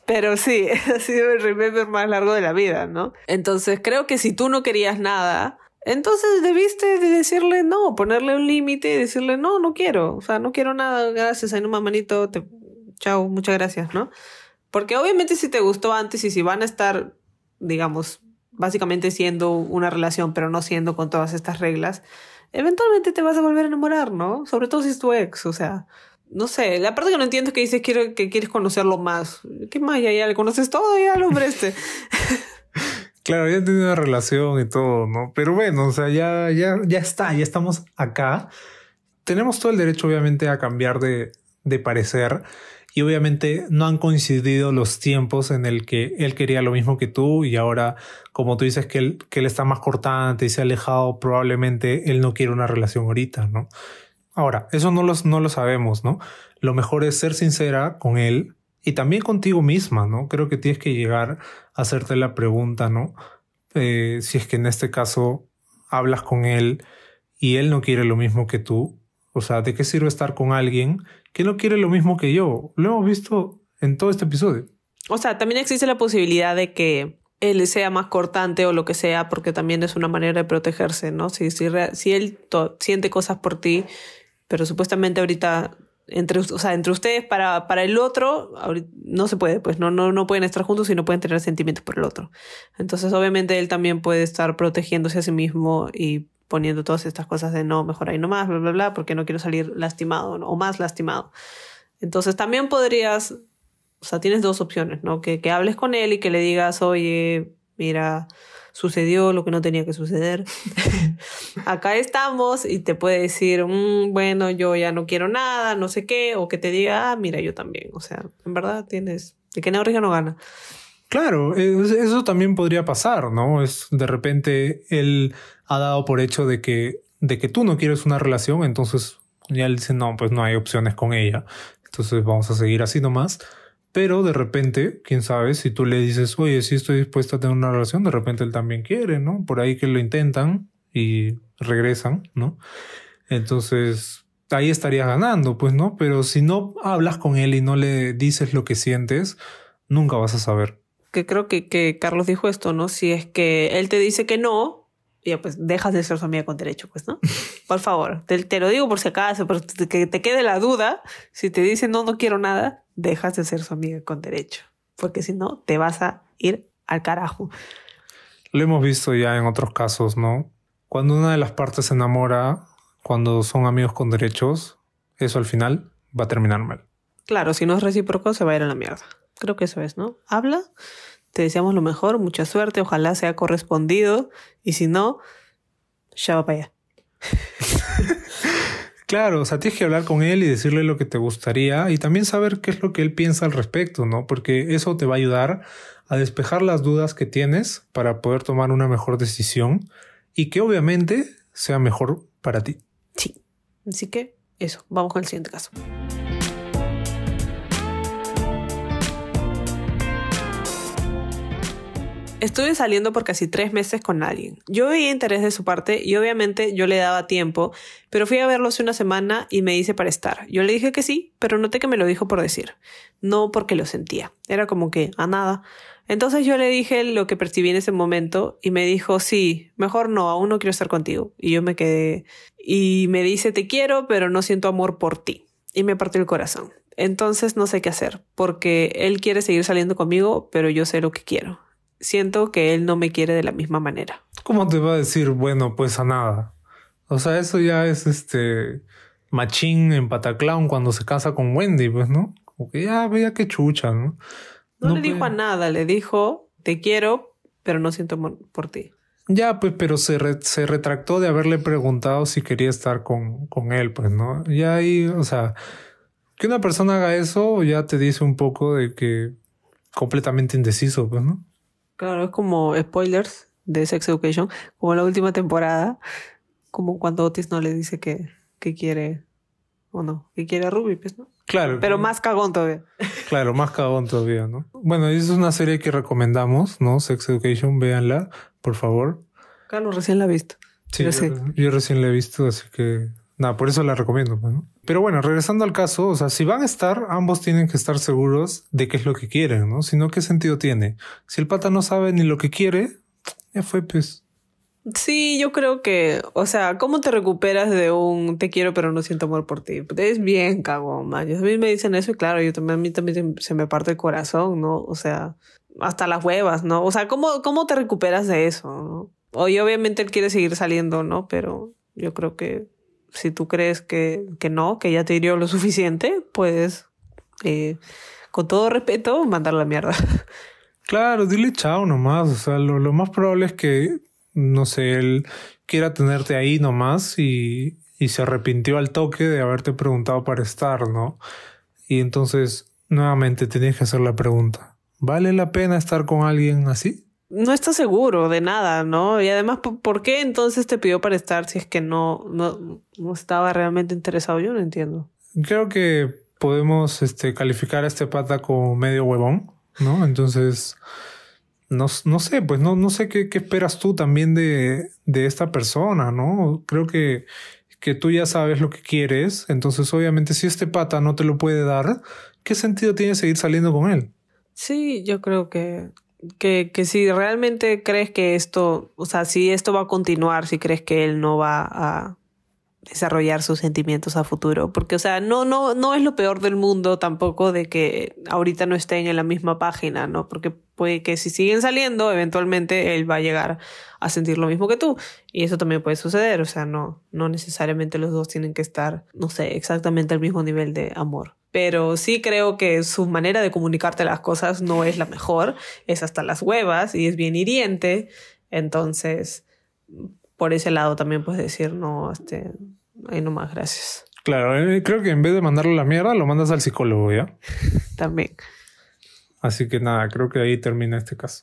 Pero sí, ha sido el remember más largo de la vida, ¿no? Entonces, creo que si tú no querías nada, entonces debiste de decirle no, ponerle un límite y decirle no, no quiero. O sea, no quiero nada, gracias, ahí no manito, te... chao, muchas gracias, ¿no? Porque obviamente si te gustó antes y si van a estar, digamos, básicamente siendo una relación, pero no siendo con todas estas reglas, eventualmente te vas a volver a enamorar, ¿no? Sobre todo si es tu ex, o sea, no sé, la parte que no entiendo es que dices quiero, que quieres conocerlo más. ¿Qué más? Ya, ya le conoces todo, ya al hombre este. claro, ya tiene una relación y todo, ¿no? Pero bueno, o sea, ya, ya, ya está, ya estamos acá. Tenemos todo el derecho, obviamente, a cambiar de, de parecer y obviamente no han coincidido los tiempos en el que él quería lo mismo que tú y ahora como tú dices que él, que está más cortante y se ha alejado, probablemente él no quiere una relación ahorita, ¿no? Ahora, eso no, los, no lo sabemos, ¿no? Lo mejor es ser sincera con él y también contigo misma, ¿no? Creo que tienes que llegar a hacerte la pregunta, ¿no? Eh, si es que en este caso hablas con él y él no quiere lo mismo que tú, o sea, ¿de qué sirve estar con alguien que no quiere lo mismo que yo? Lo hemos visto en todo este episodio. O sea, también existe la posibilidad de que él sea más cortante o lo que sea, porque también es una manera de protegerse, ¿no? Si, si, si él siente cosas por ti, pero supuestamente ahorita entre, o sea, entre ustedes para, para el otro no se puede, pues no, no, no pueden estar juntos y no pueden tener sentimientos por el otro. Entonces, obviamente, él también puede estar protegiéndose a sí mismo y poniendo todas estas cosas de no, mejor ahí nomás, bla, bla, bla, porque no quiero salir lastimado o más lastimado. Entonces también podrías, o sea, tienes dos opciones, ¿no? Que, que hables con él y que le digas, oye, mira, sucedió lo que no tenía que suceder. Acá estamos y te puede decir, mm, bueno, yo ya no quiero nada, no sé qué, o que te diga, ah, mira, yo también. O sea, en verdad tienes, de que no no gana. Claro, eso también podría pasar, ¿no? Es de repente él ha dado por hecho de que, de que tú no quieres una relación, entonces ya él dice, no, pues no hay opciones con ella. Entonces vamos a seguir así nomás. Pero de repente, quién sabe, si tú le dices, oye, sí estoy dispuesto a tener una relación, de repente él también quiere, ¿no? Por ahí que lo intentan y regresan, ¿no? Entonces, ahí estarías ganando, pues, ¿no? Pero si no hablas con él y no le dices lo que sientes, nunca vas a saber que creo que, que Carlos dijo esto, ¿no? Si es que él te dice que no, ya pues dejas de ser su amiga con derecho, pues, ¿no? Por favor, te, te lo digo por si acaso, pero que te quede la duda, si te dice no, no quiero nada, dejas de ser su amiga con derecho, porque si no, te vas a ir al carajo. Lo hemos visto ya en otros casos, ¿no? Cuando una de las partes se enamora, cuando son amigos con derechos, eso al final va a terminar mal. Claro, si no es recíproco, se va a ir a la mierda. Creo que eso es, ¿no? Habla, te deseamos lo mejor, mucha suerte, ojalá sea correspondido y si no, ya va para allá. Claro, o sea, tienes que hablar con él y decirle lo que te gustaría y también saber qué es lo que él piensa al respecto, ¿no? Porque eso te va a ayudar a despejar las dudas que tienes para poder tomar una mejor decisión y que obviamente sea mejor para ti. Sí. Así que eso, vamos con el siguiente caso. Estuve saliendo por casi tres meses con alguien. Yo veía interés de su parte y obviamente yo le daba tiempo, pero fui a verlo hace una semana y me hice para estar. Yo le dije que sí, pero noté que me lo dijo por decir, no porque lo sentía. Era como que a nada. Entonces yo le dije lo que percibí en ese momento y me dijo, sí, mejor no, aún no quiero estar contigo. Y yo me quedé y me dice, te quiero, pero no siento amor por ti. Y me partió el corazón. Entonces no sé qué hacer, porque él quiere seguir saliendo conmigo, pero yo sé lo que quiero siento que él no me quiere de la misma manera. ¿Cómo te va a decir, bueno, pues a nada? O sea, eso ya es este machín en Pataclown cuando se casa con Wendy, pues, ¿no? Como que ya veía que chucha, ¿no? No, le dijo a nada, le dijo, te quiero, pero no siento por ti. Ya, pues, pero se, se retractó de haberle preguntado si quería estar con, con él, pues, ¿no? Ya ahí, o sea, que una persona haga eso ya te dice un poco de que completamente indeciso, pues, ¿no? Claro, es como spoilers de Sex Education, como la última temporada, como cuando Otis no le dice que, que quiere, o no, que quiere a Ruby, pues, ¿no? Claro. Pero más cagón todavía. Claro, más cagón todavía, ¿no? Bueno, es una serie que recomendamos, ¿no? Sex Education, véanla, por favor. Carlos recién la ha visto. Sí, yo, yo, recién la he visto, así que nada, por eso la recomiendo, pues. Pero bueno, regresando al caso, o sea, si van a estar, ambos tienen que estar seguros de qué es lo que quieren, ¿no? Si no, ¿qué sentido tiene? Si el pata no sabe ni lo que quiere, ya fue, pues. Sí, yo creo que, o sea, ¿cómo te recuperas de un te quiero pero no siento amor por ti? Es bien cagón, man. A mí me dicen eso y claro, yo también, a mí también se me parte el corazón, ¿no? O sea, hasta las huevas, ¿no? O sea, ¿cómo, cómo te recuperas de eso, no? Oye, obviamente él quiere seguir saliendo, ¿no? Pero yo creo que si tú crees que, que no, que ya te hirió lo suficiente, puedes, eh, con todo respeto, mandar la mierda. Claro, dile chao nomás. O sea, lo, lo, más probable es que, no sé, él quiera tenerte ahí nomás y, y se arrepintió al toque de haberte preguntado para estar, ¿no? Y entonces, nuevamente, tienes que hacer la pregunta. ¿Vale la pena estar con alguien así? No está seguro de nada, ¿no? Y además, ¿por qué entonces te pidió para estar si es que no, no, no estaba realmente interesado? Yo no entiendo. Creo que podemos este, calificar a este pata como medio huevón, ¿no? Entonces, no, no sé, pues no, no sé qué, qué esperas tú también de, de esta persona, ¿no? Creo que, que tú ya sabes lo que quieres, entonces obviamente si este pata no te lo puede dar, ¿qué sentido tiene seguir saliendo con él? Sí, yo creo que que, que si realmente crees que esto, o sea, si esto va a continuar, si crees que él no va a desarrollar sus sentimientos a futuro, porque o sea, no no no es lo peor del mundo tampoco de que ahorita no estén en la misma página, ¿no? Porque puede que si siguen saliendo, eventualmente él va a llegar a sentir lo mismo que tú. Y eso también puede suceder, o sea, no no necesariamente los dos tienen que estar, no sé, exactamente al mismo nivel de amor. Pero sí creo que su manera de comunicarte las cosas no es la mejor, es hasta las huevas y es bien hiriente, entonces por ese lado también puedes decir, no, este, ahí nomás, gracias. Claro, eh, creo que en vez de mandarle la mierda, lo mandas al psicólogo, ¿ya? también. Así que nada, creo que ahí termina este caso.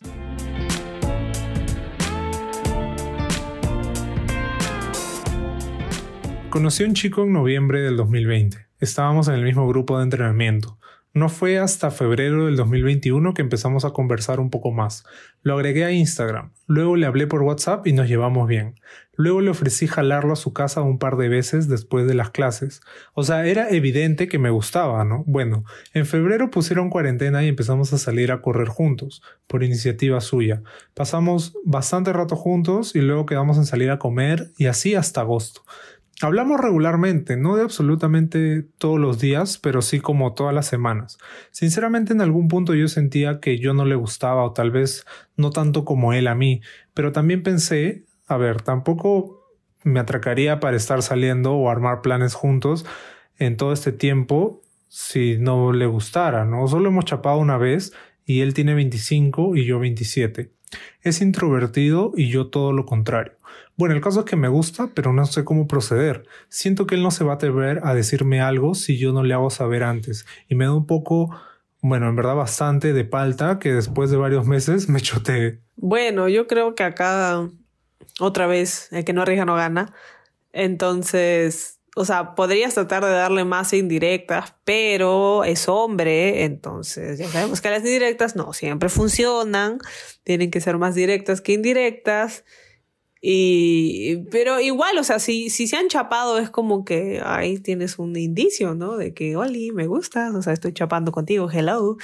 Conocí a un chico en noviembre del 2020. Estábamos en el mismo grupo de entrenamiento. No fue hasta febrero del 2021 que empezamos a conversar un poco más. Lo agregué a Instagram, luego le hablé por WhatsApp y nos llevamos bien. Luego le ofrecí jalarlo a su casa un par de veces después de las clases. O sea, era evidente que me gustaba, ¿no? Bueno, en febrero pusieron cuarentena y empezamos a salir a correr juntos, por iniciativa suya. Pasamos bastante rato juntos y luego quedamos en salir a comer y así hasta agosto. Hablamos regularmente, no de absolutamente todos los días, pero sí como todas las semanas. Sinceramente en algún punto yo sentía que yo no le gustaba o tal vez no tanto como él a mí, pero también pensé, a ver, tampoco me atracaría para estar saliendo o armar planes juntos en todo este tiempo si no le gustara, ¿no? Solo hemos chapado una vez y él tiene 25 y yo 27. Es introvertido y yo todo lo contrario. Bueno, el caso es que me gusta, pero no sé cómo proceder. Siento que él no se va a atrever a decirme algo si yo no le hago saber antes. Y me da un poco, bueno, en verdad bastante de palta que después de varios meses me choteé. Bueno, yo creo que acá, otra vez, el que no arriesga no gana. Entonces, o sea, podrías tratar de darle más indirectas, pero es hombre, entonces ya sabemos que las indirectas no siempre funcionan, tienen que ser más directas que indirectas. Y, pero igual, o sea, si, si se han chapado es como que ahí tienes un indicio, ¿no? De que, Oli, me gustas, o sea, estoy chapando contigo, hello.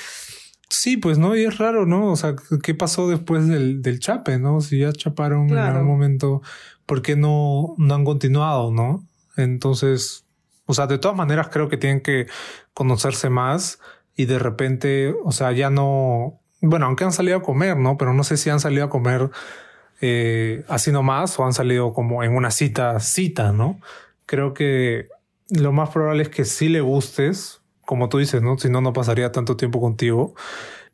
Sí, pues no, y es raro, ¿no? O sea, ¿qué pasó después del, del chape, no? Si ya chaparon en algún momento, ¿por qué no, no han continuado, no? Entonces, o sea, de todas maneras creo que tienen que conocerse más y de repente, o sea, ya no, bueno, aunque han salido a comer, ¿no? Pero no sé si han salido a comer eh, así nomás o han salido como en una cita, cita, ¿no? Creo que lo más probable es que sí le gustes, como tú dices, ¿no? Si no, no pasaría tanto tiempo contigo.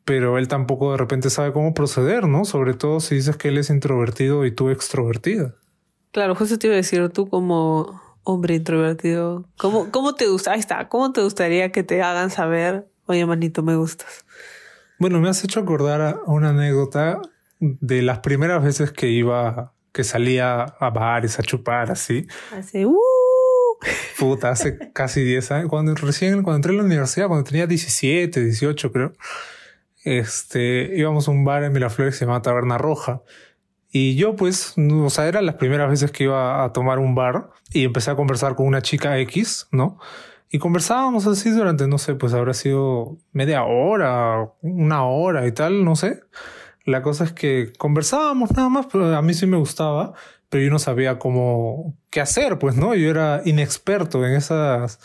Pero él tampoco de repente sabe cómo proceder, ¿no? Sobre todo si dices que él es introvertido y tú extrovertida. Claro, justo te iba a decir, tú como hombre introvertido, ¿cómo, cómo te gusta? Ahí está, ¿cómo te gustaría que te hagan saber, oye, manito, me gustas? Bueno, me has hecho acordar a una anécdota de las primeras veces que iba, que salía a bares, a chupar, así. Hace, uh. Puta, hace casi 10 años. Cuando recién, cuando entré a la universidad, cuando tenía 17, 18, creo. Este, íbamos a un bar en Miraflores que se llama Taberna Roja. Y yo, pues, o sea, eran las primeras veces que iba a tomar un bar y empecé a conversar con una chica X, ¿no? Y conversábamos así durante, no sé, pues habrá sido media hora, una hora y tal, no sé. La cosa es que conversábamos nada más, pero a mí sí me gustaba, pero yo no sabía cómo, qué hacer, pues, ¿no? Yo era inexperto en esas,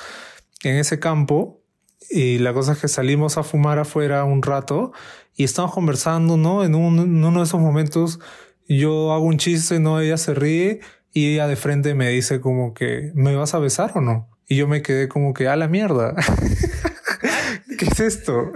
en ese campo. Y la cosa es que salimos a fumar afuera un rato y estamos conversando, ¿no? En, un, en uno de esos momentos yo hago un chiste, ¿no? Ella se ríe y ella de frente me dice como que, ¿me vas a besar o no? Y yo me quedé como que, a la mierda. ¿Qué es esto?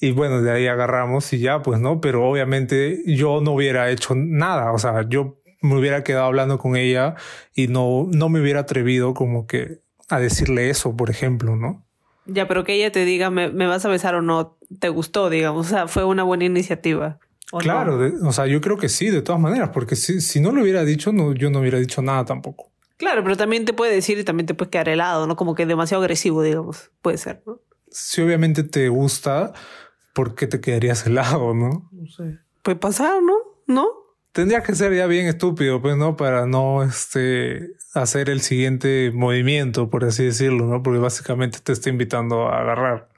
Y bueno, de ahí agarramos y ya, pues no, pero obviamente yo no hubiera hecho nada, o sea, yo me hubiera quedado hablando con ella y no, no me hubiera atrevido como que a decirle eso, por ejemplo, ¿no? Ya, pero que ella te diga, ¿me, me vas a besar o no? ¿Te gustó, digamos? O sea, fue una buena iniciativa. Claro, o sea, yo creo que sí, de todas maneras, porque si, si no lo hubiera dicho, no, yo no hubiera dicho nada tampoco. Claro, pero también te puede decir y también te puede quedar helado, ¿no? Como que demasiado agresivo, digamos. Puede ser, ¿no? Si obviamente te gusta, ¿por qué te quedarías helado, no? No sé. Puede pasar, ¿no? ¿No? Tendría que ser ya bien estúpido, pues, ¿no? Para no, este, hacer el siguiente movimiento, por así decirlo, ¿no? Porque básicamente te está invitando a agarrar.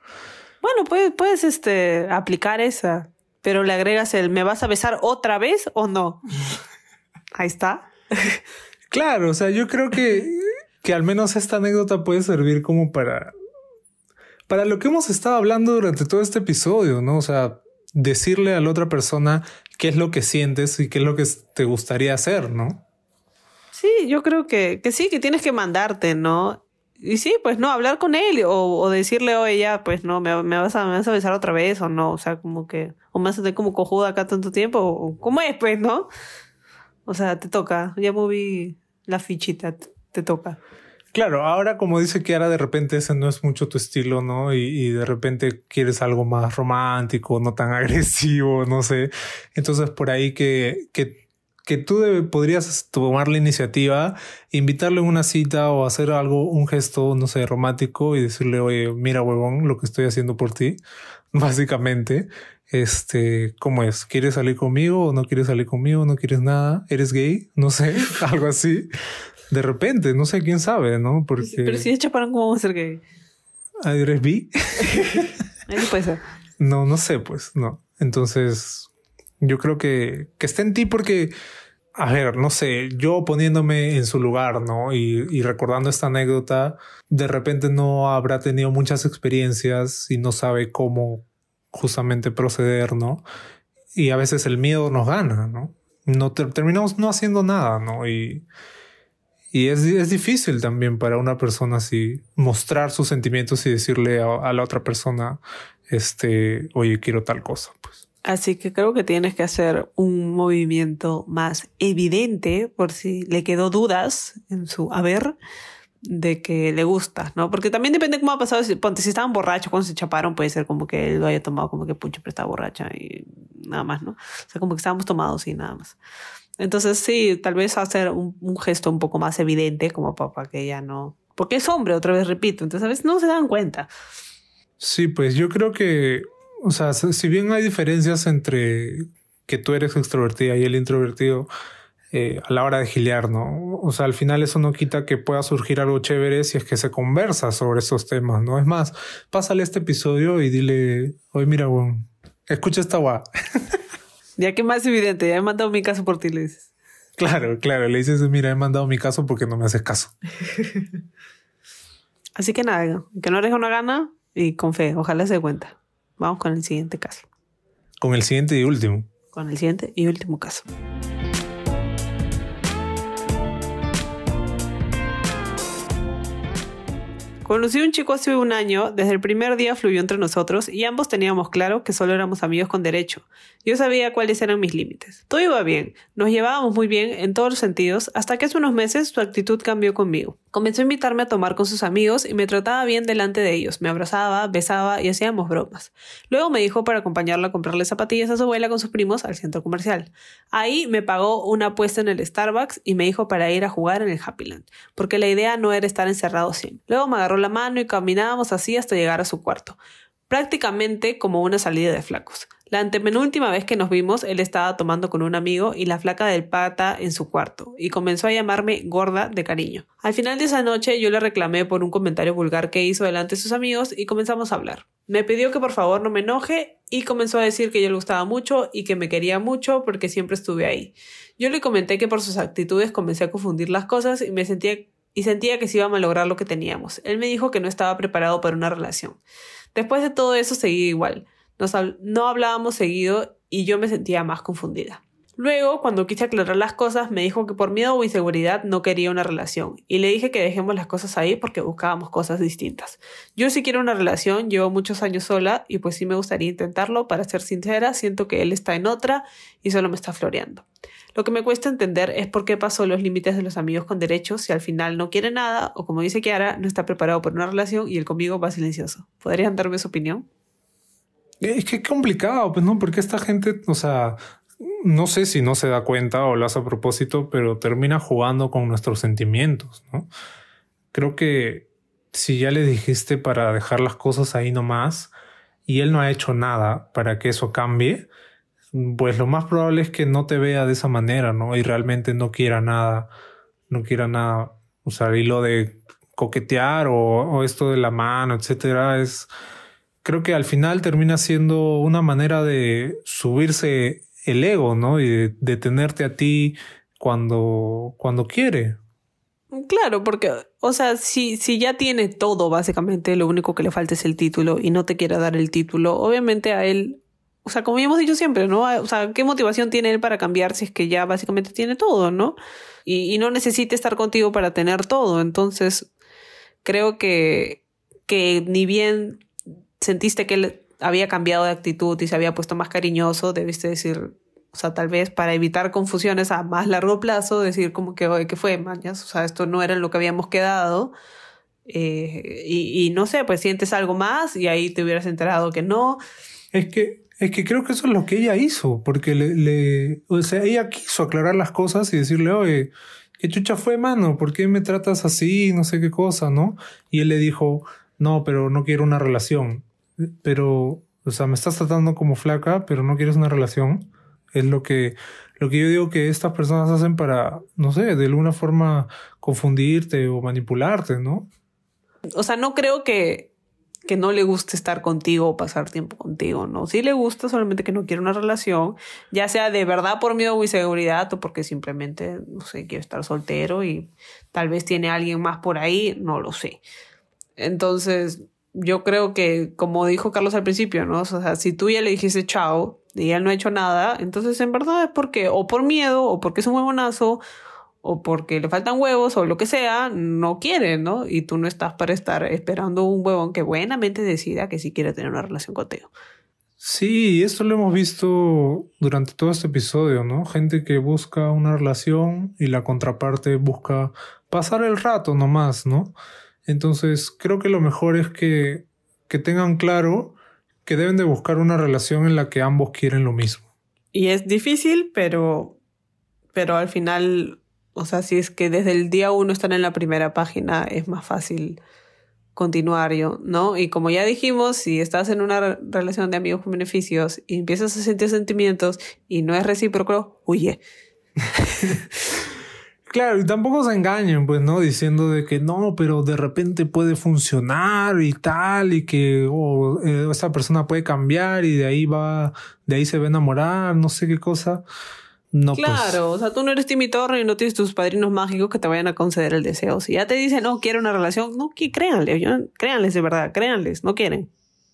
Bueno, puedes, puedes, este, aplicar esa pero le agregas el ¿me vas a besar otra vez o no? Ahí está. claro, o sea, yo creo que, que al menos esta anécdota puede servir como para, para lo que hemos estado hablando durante todo este episodio, ¿no? O sea, decirle a la otra persona qué es lo que sientes y qué es lo que te gustaría hacer, ¿no? Sí, yo creo que, que sí, que tienes que mandarte, ¿no? y sí, pues no, hablar con él o, decirle, oye, ya, pues no, me, vas a, me besar otra vez o no, o sea, como que, o me vas a tener como cojuda acá tanto tiempo, o cómo es, pues, ¿no? O sea, te toca, ya moví la fichita, te, toca. Claro, ahora como dice Kiara, de repente ese no es mucho tu estilo, ¿no? Y, de repente quieres algo más romántico, no tan agresivo, no sé. Entonces por ahí que, que que tú podrías tomar la iniciativa, invitarle a una cita o hacer algo, un gesto, no sé, romántico y decirle, oye, mira, huevón, lo que estoy haciendo por ti, básicamente. Este, ¿cómo es? ¿Quieres salir conmigo o no quieres salir conmigo? ¿No quieres nada? ¿Eres gay? No sé, algo así. De repente, no sé quién sabe, ¿no? Porque. Pero si es chaparán, ¿cómo vamos a ser gay? Ah, ¿Eres bi? no puede ser. No, no sé, pues, no. Entonces, yo creo que, que está en ti porque, a ver, no sé, yo poniéndome en su lugar, ¿no? Y, y recordando esta anécdota, de repente no habrá tenido muchas experiencias y no sabe cómo justamente proceder, ¿no? Y a veces el miedo nos gana, ¿no? No terminamos no haciendo nada, ¿no? Y, y es, es, difícil también para una persona así mostrar sus sentimientos y decirle a, a la otra persona, este, oye, quiero tal cosa, pues. Así que creo que tienes que hacer un movimiento más evidente por si le quedó dudas en su haber de que le gusta, ¿no? Porque también depende cómo ha pasado. Si, ponte, si estaban borrachos, cuando se chaparon, puede ser como que él lo haya tomado como que pucho, pero estaba borracha y nada más, ¿no? O sea, como que estábamos tomados y nada más. Entonces, sí, tal vez hacer un, gesto un poco más evidente, como para que ella no. Porque es hombre, otra vez repito. Entonces, a veces no se dan cuenta. Sí, pues yo creo que o sea, si bien hay diferencias entre que tú eres extrovertida y el introvertido eh, a la hora de gilear, ¿no? O sea, al final eso no quita que pueda surgir algo chévere si es que se conversa sobre esos temas, ¿no? Es más, pásale este episodio y dile, oye, mira, bueno, escucha esta guay. ya que más evidente, ya he mandado mi caso por ti, le dices. Claro, claro, le dices, mira, he mandado mi caso porque no me haces caso. Así que nada, que no eres una gana y con fe, ojalá se dé cuenta. Vamos con el siguiente caso. Con el siguiente y último. Con el siguiente y último caso. Conocí a un chico hace un año, desde el primer día fluyó entre nosotros y ambos teníamos claro que solo éramos amigos con derecho. Yo sabía cuáles eran mis límites. Todo iba bien, nos llevábamos muy bien en todos los sentidos hasta que hace unos meses su actitud cambió conmigo. Comenzó a invitarme a tomar con sus amigos y me trataba bien delante de ellos. Me abrazaba, besaba y hacíamos bromas. Luego me dijo para acompañarla a comprarle zapatillas a su abuela con sus primos al centro comercial. Ahí me pagó una apuesta en el Starbucks y me dijo para ir a jugar en el Happyland, porque la idea no era estar encerrado siempre. Luego me agarró la mano y caminábamos así hasta llegar a su cuarto prácticamente como una salida de flacos. La antepenúltima vez que nos vimos, él estaba tomando con un amigo y la flaca del pata en su cuarto, y comenzó a llamarme gorda de cariño. Al final de esa noche yo le reclamé por un comentario vulgar que hizo delante de sus amigos y comenzamos a hablar. Me pidió que por favor no me enoje y comenzó a decir que yo le gustaba mucho y que me quería mucho porque siempre estuve ahí. Yo le comenté que por sus actitudes comencé a confundir las cosas y me sentía y sentía que se iba a malograr lo que teníamos. Él me dijo que no estaba preparado para una relación. Después de todo eso seguí igual. No hablábamos seguido y yo me sentía más confundida. Luego, cuando quise aclarar las cosas, me dijo que por miedo o inseguridad no quería una relación, y le dije que dejemos las cosas ahí porque buscábamos cosas distintas. Yo sí quiero una relación, llevo muchos años sola, y pues sí me gustaría intentarlo, para ser sincera, siento que él está en otra y solo me está floreando. Lo que me cuesta entender es por qué pasó los límites de los amigos con derechos si al final no quiere nada, o como dice Kiara, no está preparado por una relación y él conmigo va silencioso. ¿Podrían darme su opinión? Es que complicado, pues no, porque esta gente, o sea, no sé si no se da cuenta o lo hace a propósito, pero termina jugando con nuestros sentimientos, ¿no? Creo que si ya le dijiste para dejar las cosas ahí nomás y él no ha hecho nada para que eso cambie, pues lo más probable es que no te vea de esa manera, ¿no? Y realmente no quiera nada, no quiera nada, o sea, y lo de coquetear o, o esto de la mano, etcétera, es, creo que al final termina siendo una manera de subirse el ego, ¿no? Y de, tenerte a ti cuando, cuando quiere. Claro, porque, o sea, si, si ya tiene todo, básicamente, lo único que le falta es el título y no te quiere dar el título, obviamente a él, o sea, como hemos dicho siempre, ¿no? O sea, ¿qué motivación tiene él para cambiar si es que ya básicamente tiene todo, ¿no? Y, y no necesita estar contigo para tener todo. Entonces, creo que, que ni bien sentiste que él había cambiado de actitud y se había puesto más cariñoso, debiste decir, o sea, tal vez para evitar confusiones a más largo plazo, decir como que, oye, ¿qué fue, mañas? O sea, esto no era lo que habíamos quedado. Eh, y, no sé, pues sientes algo más y ahí te hubieras enterado que no. Es que, es que creo que eso es lo que ella hizo, porque le, le, o sea, ella quiso aclarar las cosas y decirle, oye, ¿qué chucha fue, mano? ¿Por qué me tratas así? No sé qué cosa, ¿no? Y él le dijo, no, pero no quiero una relación pero, o sea, me estás tratando como flaca, pero no quieres una relación. Es lo que, lo que yo digo que estas personas hacen para, no sé, de alguna forma confundirte o manipularte, ¿no? O sea, no creo que, que no le guste estar contigo o pasar tiempo contigo, ¿no? Sí le gusta, solamente que no quiere una relación, ya sea de verdad por miedo o inseguridad o porque simplemente, no sé, quiere estar soltero y tal vez tiene alguien más por ahí, no lo sé. Entonces, yo creo que, como dijo Carlos al principio, ¿no? O sea, si tú ya le dijiste chao y él no ha hecho nada, entonces en verdad es porque, o por miedo, o porque es un huevonazo, o porque le faltan huevos, o lo que sea, no quiere, ¿no? Y tú no estás para estar esperando un huevón que buenamente decida que sí quiere tener una relación contigo. Sí, esto lo hemos visto durante todo este episodio, ¿no? Gente que busca una relación y la contraparte busca pasar el rato nomás, ¿no? Entonces, creo que lo mejor es que, que tengan claro que deben de buscar una relación en la que ambos quieren lo mismo. Y es difícil, pero, pero al final, o sea, si es que desde el día uno están en la primera página, es más fácil continuar yo, ¿no? Y como ya dijimos, si estás en una relación de amigos con beneficios y empiezas a sentir sentimientos y no es recíproco, huye. Claro, y tampoco se engañen, pues, ¿no? Diciendo de que no, pero de repente puede funcionar y tal, y que oh, esta persona puede cambiar y de ahí va, de ahí se va a enamorar, no sé qué cosa. No, pues. claro, o sea, tú no eres Timmy Torre y no tienes tus padrinos mágicos que te vayan a conceder el deseo. Si ya te dicen, no, quiero una relación, no, que créanle, créanles de verdad, créanles, no quieren.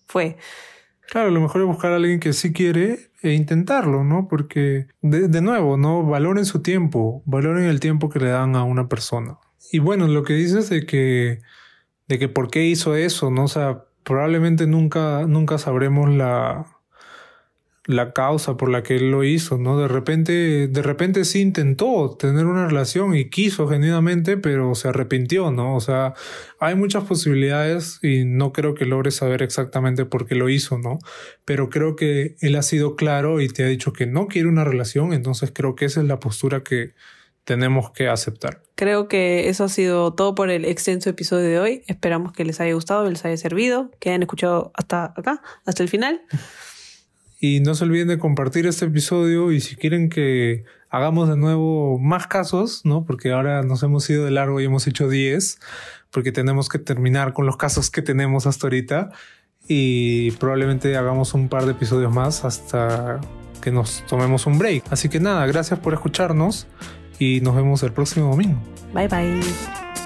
Fue. Claro, lo mejor es buscar a alguien que sí quiere e intentarlo, ¿no? Porque, de, nuevo, ¿no? Valoren su tiempo, valoren el tiempo que le dan a una persona. Y bueno, lo que dices de que, de que por qué hizo eso, ¿no? O sea, probablemente nunca, nunca sabremos la, la causa por la que él lo hizo, ¿no? De repente, de repente sí intentó tener una relación y quiso genuinamente, pero se arrepintió, ¿no? O sea, hay muchas posibilidades y no creo que logre saber exactamente por qué lo hizo, ¿no? Pero creo que él ha sido claro y te ha dicho que no quiere una relación, entonces creo que esa es la postura que tenemos que aceptar. Creo que eso ha sido todo por el extenso episodio de hoy. Esperamos que les haya gustado, les haya servido, que hayan escuchado hasta acá, hasta el final. Y no se olviden de compartir este episodio y si quieren que hagamos de nuevo más casos, ¿no? Porque ahora nos hemos ido de largo y hemos hecho 10, porque tenemos que terminar con los casos que tenemos hasta ahorita y probablemente hagamos un par de episodios más hasta que nos tomemos un break. Así que nada, gracias por escucharnos y nos vemos el próximo domingo. Bye bye.